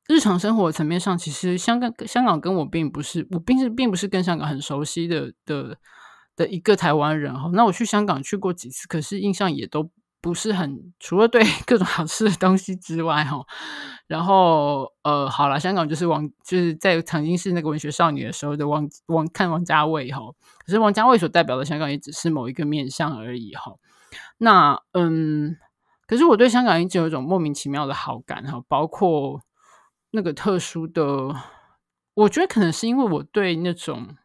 日常生活层面上，其实香港香港跟我并不是，我并是并不是跟香港很熟悉的的的一个台湾人哈。那我去香港去过几次，可是印象也都。不是很，除了对各种好吃的东西之外，哈，然后呃，好了，香港就是王，就是在曾经是那个文学少女的时候的王王看王家卫哈，可是王家卫所代表的香港也只是某一个面向而已哈。那嗯，可是我对香港一直有一种莫名其妙的好感哈，包括那个特殊的，我觉得可能是因为我对那种。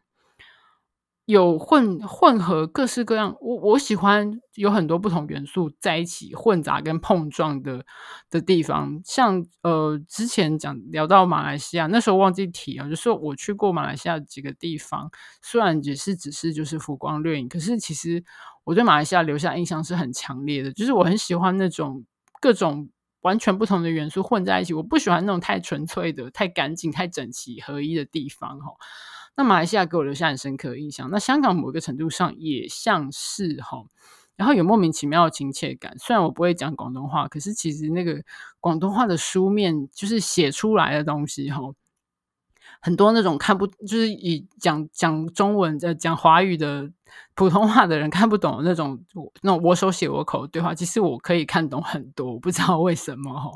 有混混合各式各样，我我喜欢有很多不同元素在一起混杂跟碰撞的的地方。像呃之前讲聊到马来西亚，那时候忘记提啊，就是我去过马来西亚几个地方，虽然也是只是就是浮光掠影，可是其实我对马来西亚留下印象是很强烈的，就是我很喜欢那种各种完全不同的元素混在一起，我不喜欢那种太纯粹的、太干净、太整齐合一的地方哈。那马来西亚给我留下很深刻印象，那香港某一个程度上也像是哈，然后有莫名其妙的亲切感。虽然我不会讲广东话，可是其实那个广东话的书面就是写出来的东西哈，很多那种看不就是以讲讲中文在讲华语的普通话的人看不懂那种那种我手写我口的对话，其实我可以看懂很多，我不知道为什么哈，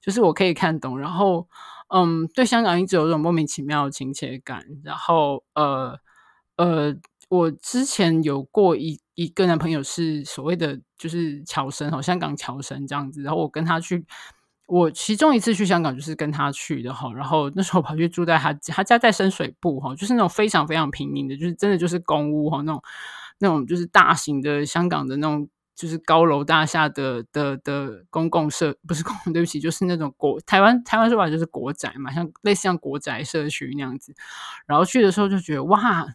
就是我可以看懂，然后。嗯，对香港一直有一种莫名其妙的亲切感。然后，呃呃，我之前有过一一个男朋友是所谓的就是侨生哈，香港侨生这样子。然后我跟他去，我其中一次去香港就是跟他去的哈。然后那时候跑去住在他，他家在深水埗哈，就是那种非常非常平民的，就是真的就是公屋哈，那种那种就是大型的香港的那种。就是高楼大厦的的的公共社，不是公共，对不起，就是那种国台湾台湾说法就是国宅嘛，像类似像国宅社区那样子。然后去的时候就觉得哇，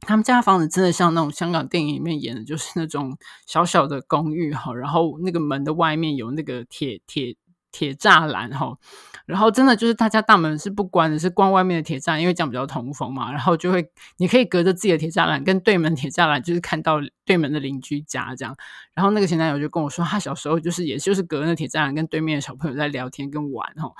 他们家房子真的像那种香港电影里面演的，就是那种小小的公寓哈，然后那个门的外面有那个铁铁。铁栅栏哈，然后真的就是他家大门是不关的，是关外面的铁栅，因为这样比较通风嘛。然后就会，你可以隔着自己的铁栅栏跟对门铁栅栏，就是看到对门的邻居家这样。然后那个前男友就跟我说，他小时候就是也就是隔着那铁栅栏跟对面的小朋友在聊天跟玩哈。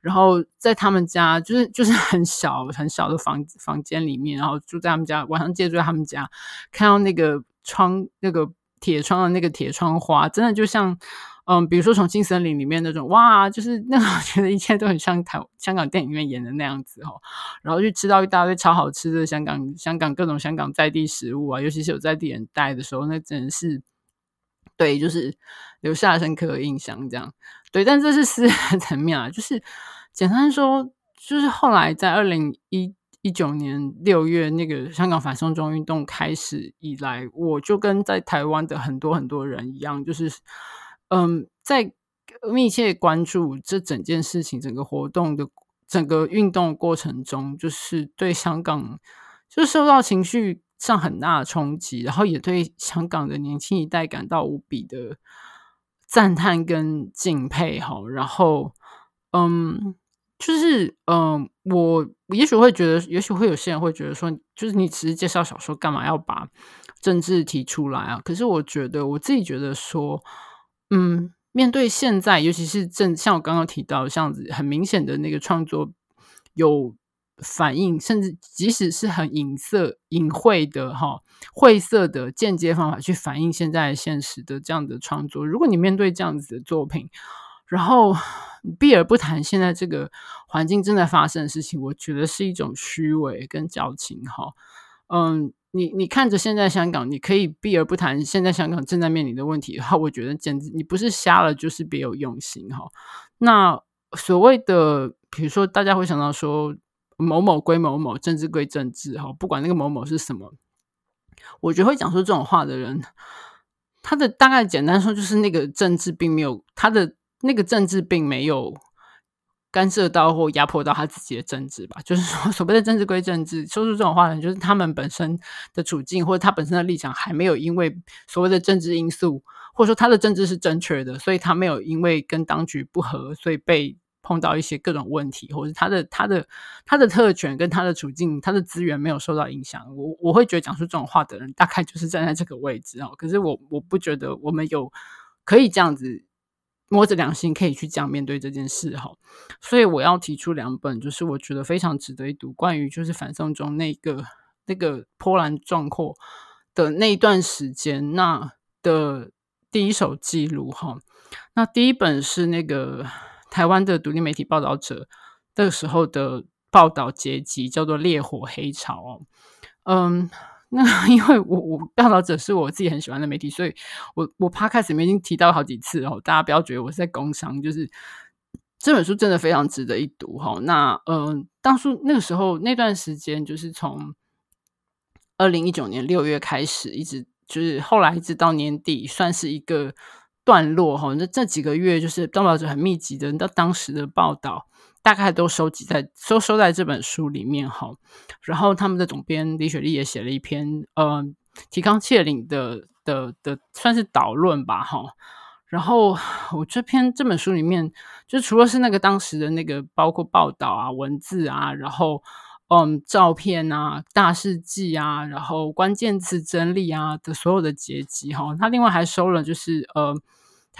然后在他们家就是就是很小很小的房房间里面，然后住在他们家，晚上借住在他们家，看到那个窗那个铁窗的那个铁窗花，真的就像。嗯，比如说《重庆森林》里面那种，哇，就是那个，我 觉得一切都很像台香港电影院演的那样子哦。然后去吃到一大堆超好吃的香港香港各种香港在地食物啊，尤其是有在地人带的时候，那真的是对，就是留下深刻印象。这样对，但这是私人层面啊，就是简单说，就是后来在二零一一九年六月那个香港反送中运动开始以来，我就跟在台湾的很多很多人一样，就是。嗯，在密切关注这整件事情、整个活动的整个运动过程中，就是对香港就受到情绪上很大的冲击，然后也对香港的年轻一代感到无比的赞叹跟敬佩。哈，然后，嗯，就是嗯，我也许会觉得，也许会有些人会觉得说，就是你只是介绍小说，干嘛要把政治提出来啊？可是我觉得，我自己觉得说。嗯，面对现在，尤其是正像我刚刚提到这样子，很明显的那个创作有反应，甚至即使是很隐色、隐晦的哈、晦涩的间接方法去反映现在现实的这样的创作，如果你面对这样子的作品，然后避而不谈现在这个环境正在发生的事情，我觉得是一种虚伪跟矫情哈。嗯，你你看着现在香港，你可以避而不谈现在香港正在面临的问题的话，我觉得简直你不是瞎了，就是别有用心哈。那所谓的，比如说大家会想到说某某归某某，政治归政治哈，不管那个某某是什么，我觉得会讲出这种话的人，他的大概简单说就是那个政治并没有他的那个政治并没有。干涉到或压迫到他自己的政治吧，就是说，所谓的政治归政治，说出这种话的人，就是他们本身的处境或者他本身的立场还没有因为所谓的政治因素，或者说他的政治是正确的，所以他没有因为跟当局不合，所以被碰到一些各种问题，或者他的他的他的特权跟他的处境，他的资源没有受到影响。我我会觉得讲出这种话的人，大概就是站在这个位置哦。可是我我不觉得我们有可以这样子。摸着良心可以去这样面对这件事哈，所以我要提出两本，就是我觉得非常值得一读，关于就是反送中那个那个波澜壮阔的那一段时间那的第一手记录哈。那第一本是那个台湾的独立媒体报道者那个时候的报道结集，叫做《烈火黑潮》，嗯。那 因为我我报道者是我自己很喜欢的媒体，所以我我 Podcast 里面已经提到好几次哦，大家不要觉得我是在工商，就是这本书真的非常值得一读哈。那嗯、呃，当初那个时候那段时间，就是从二零一九年六月开始，一直就是后来一直到年底，算是一个段落哈。那这几个月就是报道者很密集的到当时的报道。大概都收集在收收在这本书里面哈，然后他们的总编李雪莉也写了一篇呃提纲挈领的的的算是导论吧哈，然后我这篇这本书里面就除了是那个当时的那个包括报道啊文字啊，然后嗯照片啊大事记啊，然后关键词整理啊的所有的结集哈，他另外还收了就是呃。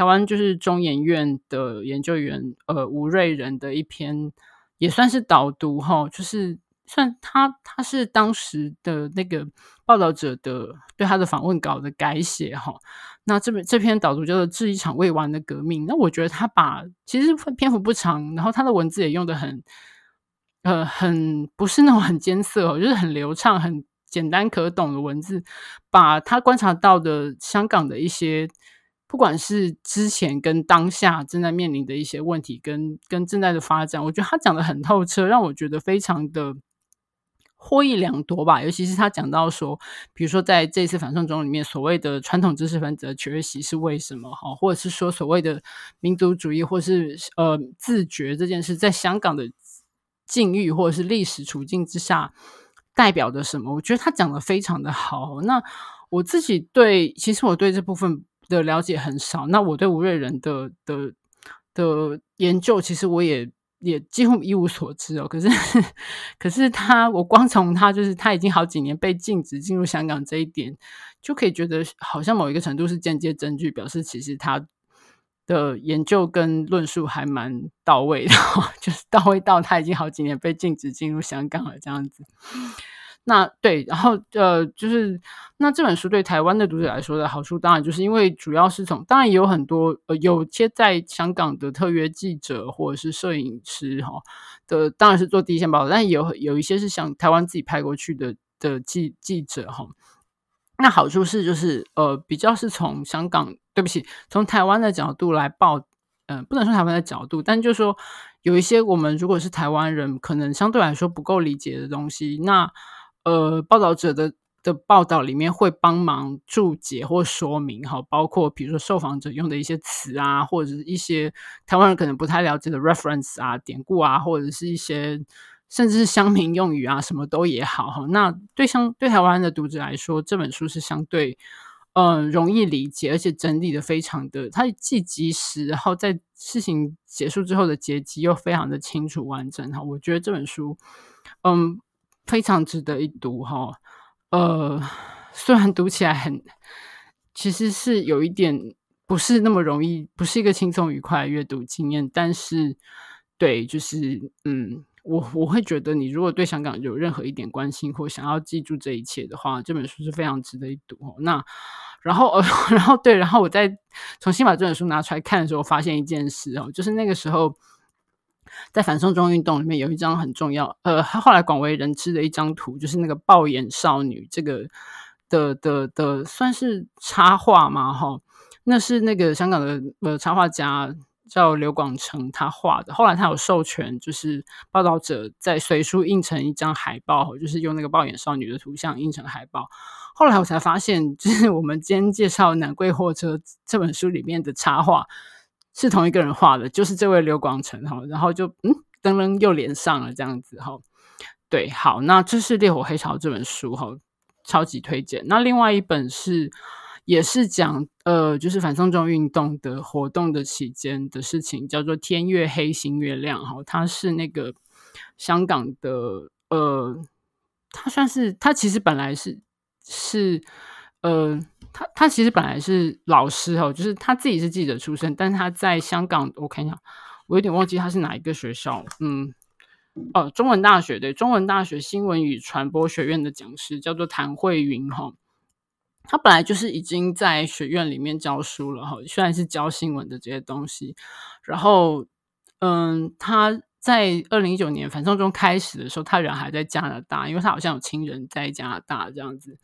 台湾就是中研院的研究员，呃，吴瑞仁的一篇也算是导读哈，就是算他他是当时的那个报道者的对他的访问稿的改写哈。那这本这篇导读叫做《致一场未完的革命》，那我觉得他把其实篇幅不长，然后他的文字也用得很呃很不是那种很艰涩，就是很流畅、很简单可懂的文字，把他观察到的香港的一些。不管是之前跟当下正在面临的一些问题，跟跟正在的发展，我觉得他讲的很透彻，让我觉得非常的获益良多吧。尤其是他讲到说，比如说在这次反送中里面，所谓的传统知识分子的缺席是为什么？哈，或者是说所谓的民族主义，或是呃自觉这件事，在香港的境遇或者是历史处境之下代表着什么？我觉得他讲的非常的好。那我自己对，其实我对这部分。的了解很少，那我对吴瑞仁的的的研究，其实我也也几乎一无所知哦。可是，可是他，我光从他就是他已经好几年被禁止进入香港这一点，就可以觉得好像某一个程度是间接证据，表示其实他的研究跟论述还蛮到位的，就是到位到他已经好几年被禁止进入香港了这样子。那对，然后呃，就是那这本书对台湾的读者来说的好处，当然就是因为主要是从，当然也有很多呃，有些在香港的特约记者或者是摄影师哈的，当然是做第一线报道，但有有一些是像台湾自己派过去的的记记者哈。那好处是就是呃，比较是从香港，对不起，从台湾的角度来报，嗯、不能说台湾的角度，但就是说有一些我们如果是台湾人，可能相对来说不够理解的东西，那。呃，报道者的的报道里面会帮忙注解或说明，哈，包括比如说受访者用的一些词啊，或者是一些台湾人可能不太了解的 reference 啊、典故啊，或者是一些甚至是乡民用语啊，什么都也好，哈。那对相对台湾的读者来说，这本书是相对嗯、容易理解，而且整理的非常的，它既及时，然后在事情结束之后的结集又非常的清楚完整，哈。我觉得这本书，嗯。非常值得一读哈，呃，虽然读起来很，其实是有一点不是那么容易，不是一个轻松愉快的阅读经验，但是，对，就是，嗯，我我会觉得，你如果对香港有任何一点关心或想要记住这一切的话，这本书是非常值得一读。那，然后，呃，然后对，然后我再重新把这本书拿出来看的时候，发现一件事哦，就是那个时候。在反送中运动里面有一张很重要，呃，后来广为人知的一张图，就是那个爆眼少女这个的的的，算是插画嘛，哈，那是那个香港的呃插画家叫刘广成他画的，后来他有授权，就是报道者在随书印成一张海报，就是用那个爆眼少女的图像印成海报。后来我才发现，就是我们今天介绍《南归货车》这本书里面的插画。是同一个人画的，就是这位刘广成哈，然后就嗯，噔噔又连上了这样子哈。对，好，那这是《烈火黑潮》这本书哈，超级推荐。那另外一本是也是讲呃，就是反送中运动的活动的期间的事情，叫做《天越黑，心越亮》哈。它是那个香港的呃，它算是它其实本来是是呃。他他其实本来是老师哦，就是他自己是记者出身，但是他在香港，我看一下，我有点忘记他是哪一个学校，嗯，哦，中文大学对，中文大学新闻与传播学院的讲师叫做谭慧云哈，他本来就是已经在学院里面教书了哈，虽然是教新闻的这些东西，然后嗯，他在二零一九年反送中开始的时候，他人还在加拿大，因为他好像有亲人在加拿大这样子。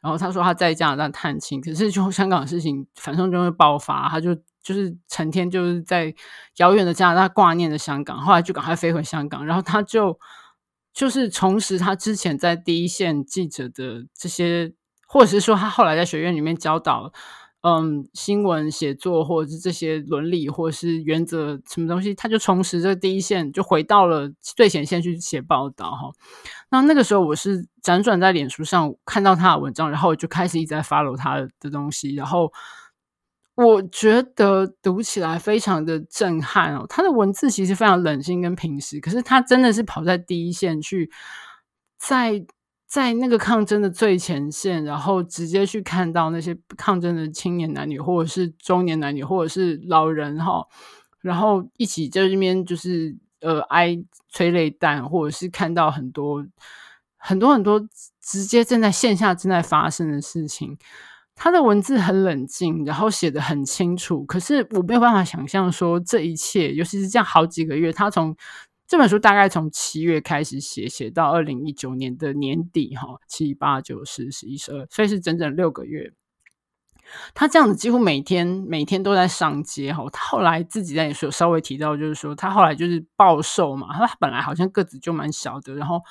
然后他说他在加拿大探亲，可是就香港的事情反正就会爆发，他就就是成天就是在遥远的加拿大挂念着香港，后来就赶快飞回香港，然后他就就是重拾他之前在第一线记者的这些，或者是说他后来在学院里面教导。嗯，新闻写作或者是这些伦理或者是原则什么东西，他就重拾这第一线，就回到了最前线去写报道哈。那那个时候我是辗转在脸书上看到他的文章，然后我就开始一直在 follow 他的东西，然后我觉得读起来非常的震撼哦。他的文字其实非常冷静跟平实，可是他真的是跑在第一线去在。在那个抗争的最前线，然后直接去看到那些抗争的青年男女，或者是中年男女，或者是老人哈，然后一起在这边就是呃挨催泪弹，或者是看到很多很多很多直接正在线下正在发生的事情。他的文字很冷静，然后写得很清楚，可是我没有办法想象说这一切，尤其是这样好几个月，他从。这本书大概从七月开始写，写到二零一九年的年底，哈，七八九十十一十二，所以是整整六个月。他这样子几乎每天每天都在上街，哈。他后来自己在也说稍微提到，就是说他后来就是暴瘦嘛，他本来好像个子就蛮小的，然后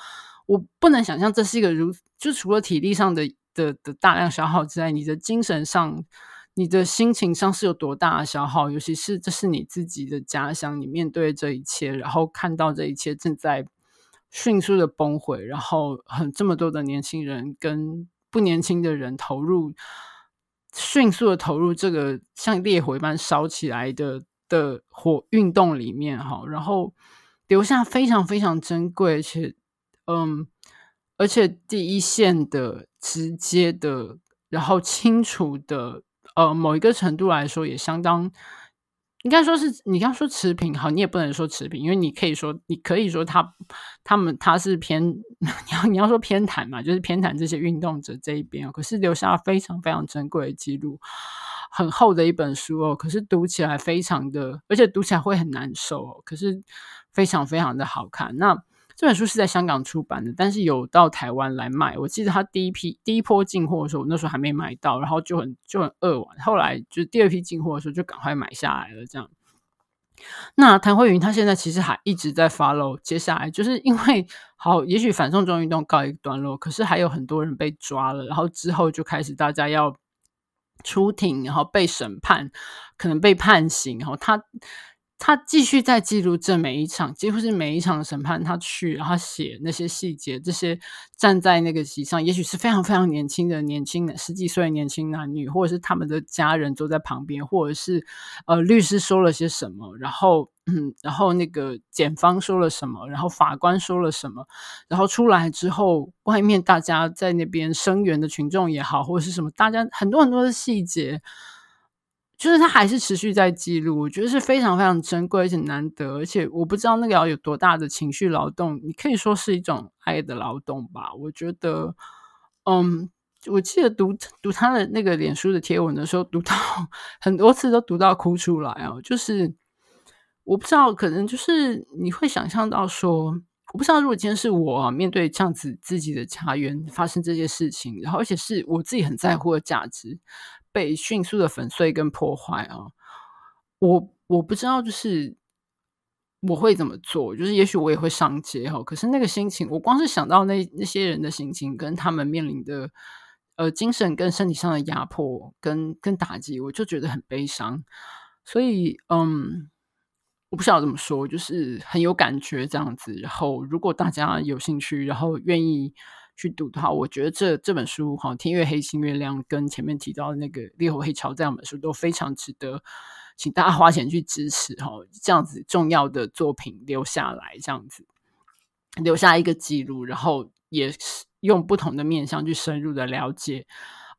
我不能想象这是一个如就除了体力上的的的大量消耗之外，你的精神上。你的心情上是有多大的消耗？尤其是这是你自己的家乡，你面对这一切，然后看到这一切正在迅速的崩毁，然后很这么多的年轻人跟不年轻的人投入，迅速的投入这个像烈火一般烧起来的的火运动里面，哈，然后留下非常非常珍贵，且嗯，而且第一线的直接的，然后清楚的。呃，某一个程度来说，也相当应该说是你刚说持平，好，你也不能说持平，因为你可以说，你可以说他他们他是偏 你要你要说偏袒嘛，就是偏袒这些运动者这一边哦，可是留下了非常非常珍贵的记录，很厚的一本书哦，可是读起来非常的，而且读起来会很难受哦，可是非常非常的好看。那。这本书是在香港出版的，但是有到台湾来卖。我记得他第一批第一波进货的时候，那时候还没买到，然后就很就很扼腕。后来就第二批进货的时候，就赶快买下来了。这样，那谭慧云他现在其实还一直在 follow。接下来就是因为好，也许反送中运动告一段落，可是还有很多人被抓了，然后之后就开始大家要出庭，然后被审判，可能被判刑，然后他。他继续在记录这每一场，几乎是每一场审判，他去，然后写那些细节，这些站在那个席上，也许是非常非常年轻的年轻人，十几岁年轻男女，或者是他们的家人坐在旁边，或者是呃律师说了些什么，然后嗯，然后那个检方说了什么，然后法官说了什么，然后出来之后，外面大家在那边声援的群众也好，或者是什么，大家很多很多的细节。就是他还是持续在记录，我觉得是非常非常珍贵而且难得，而且我不知道那个要有多大的情绪劳动，你可以说是一种爱的劳动吧。我觉得，嗯，我记得读读他的那个脸书的贴文的时候，读到很多次都读到哭出来哦。就是我不知道，可能就是你会想象到说，我不知道如果今天是我，面对这样子自己的家园发生这些事情，然后而且是我自己很在乎的价值被迅速的粉碎跟破坏啊，我我不知道就是我会怎么做，就是也许我也会上街哈，可是那个心情，我光是想到那那些人的心情跟他们面临的。呃，精神跟身体上的压迫跟跟打击，我就觉得很悲伤。所以，嗯，我不晓得怎么说，就是很有感觉这样子。然后，如果大家有兴趣，然后愿意去读的话，我觉得这这本书哈，《天越黑，心越亮》跟前面提到的那个《烈火黑潮》这两本书都非常值得，请大家花钱去支持哈，这样子重要的作品留下来，这样子留下一个记录，然后也是。用不同的面向去深入的了解，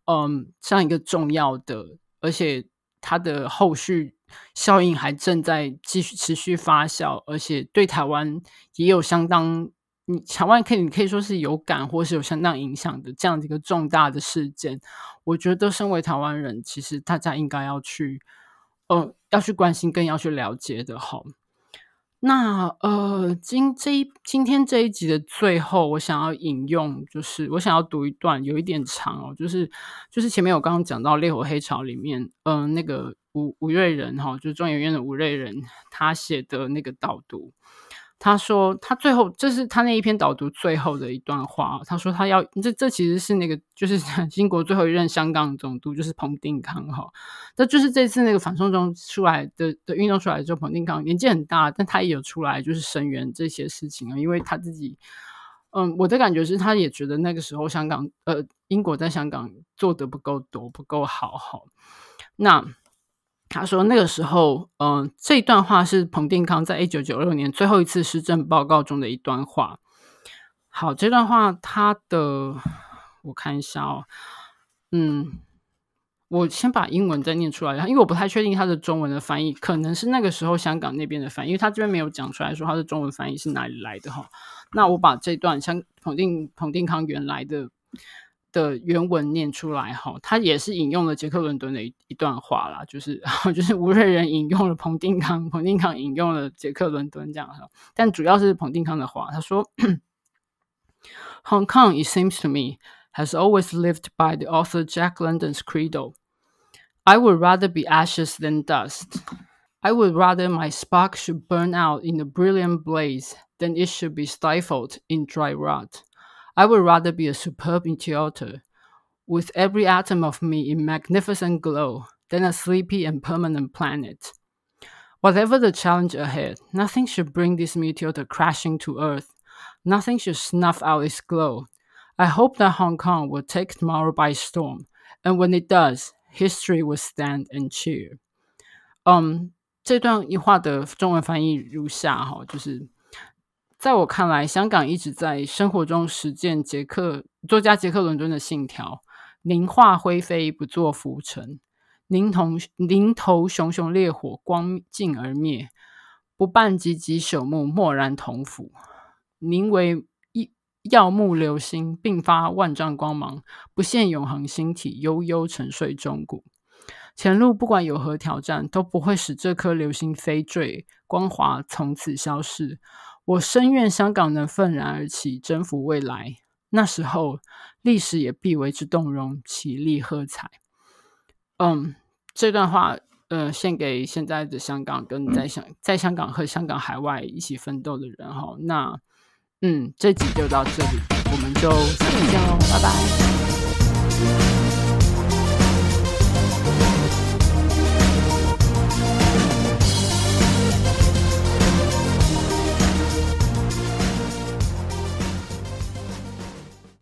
嗯，这样一个重要的，而且它的后续效应还正在继续持续发酵，而且对台湾也有相当，你台湾可以你可以说是有感或是有相当影响的这样的一个重大的事件。我觉得身为台湾人，其实大家应该要去，呃，要去关心，更要去了解的，好。那呃，今这一今天这一集的最后，我想要引用，就是我想要读一段，有一点长哦，就是就是前面我刚刚讲到《烈火黑潮》里面，嗯、呃，那个吴吴瑞仁哈，就是中研院的吴瑞仁，他写的那个导读。他说：“他最后，这是他那一篇导读最后的一段话。他说他要这，这其实是那个，就是 英国最后一任香港总督，就是彭定康哈。这就是这次那个反送中出来的的运动出来之后，彭定康年纪很大，但他也有出来就是声援这些事情啊。因为他自己，嗯，我的感觉是，他也觉得那个时候香港，呃，英国在香港做得不够多，不够好，好。那。”他说：“那个时候，嗯、这段话是彭定康在一九九六年最后一次施政报告中的一段话。好，这段话他的，我看一下哦，嗯，我先把英文再念出来，因为我不太确定他的中文的翻译，可能是那个时候香港那边的翻译，因为他这边没有讲出来说他的中文翻译是哪里来的哈。那我把这段像彭定彭定康原来的。”的原文念出来哈，他也是引用了杰克伦敦的一一段话啦，就是就是吴叡人引用了彭定康，彭定康引用了杰克伦敦这样哈，但主要是彭定康的话，他说：“Hong Kong, it seems to me, has always lived by the author Jack London's credo. I would rather be ashes than dust. I would rather my spark should burn out in a brilliant blaze than it should be stifled in dry rot.” I would rather be a superb meteor, with every atom of me in magnificent glow, than a sleepy and permanent planet. Whatever the challenge ahead, nothing should bring this meteor crashing to earth. Nothing should snuff out its glow. I hope that Hong Kong will take tomorrow by storm, and when it does, history will stand and cheer. 嗯，um，这段话的中文翻译如下哈，就是。 在我看来，香港一直在生活中实践杰克作家杰克伦敦的信条：宁化灰飞，不做浮尘；宁同宁投熊熊烈火，光尽而灭；不伴寂寂朽木，蓦然同腐；宁为一耀目流星，并发万丈光芒；不现永恒星体，悠悠沉睡中古。前路不管有何挑战，都不会使这颗流星飞坠，光华从此消逝。我深愿香港能愤然而起，征服未来。那时候，历史也必为之动容，起立喝彩。嗯，这段话，呃，献给现在的香港，跟在香在香港和香港海外一起奋斗的人哈。那，嗯，这集就到这里，我们就下次见喽，拜拜。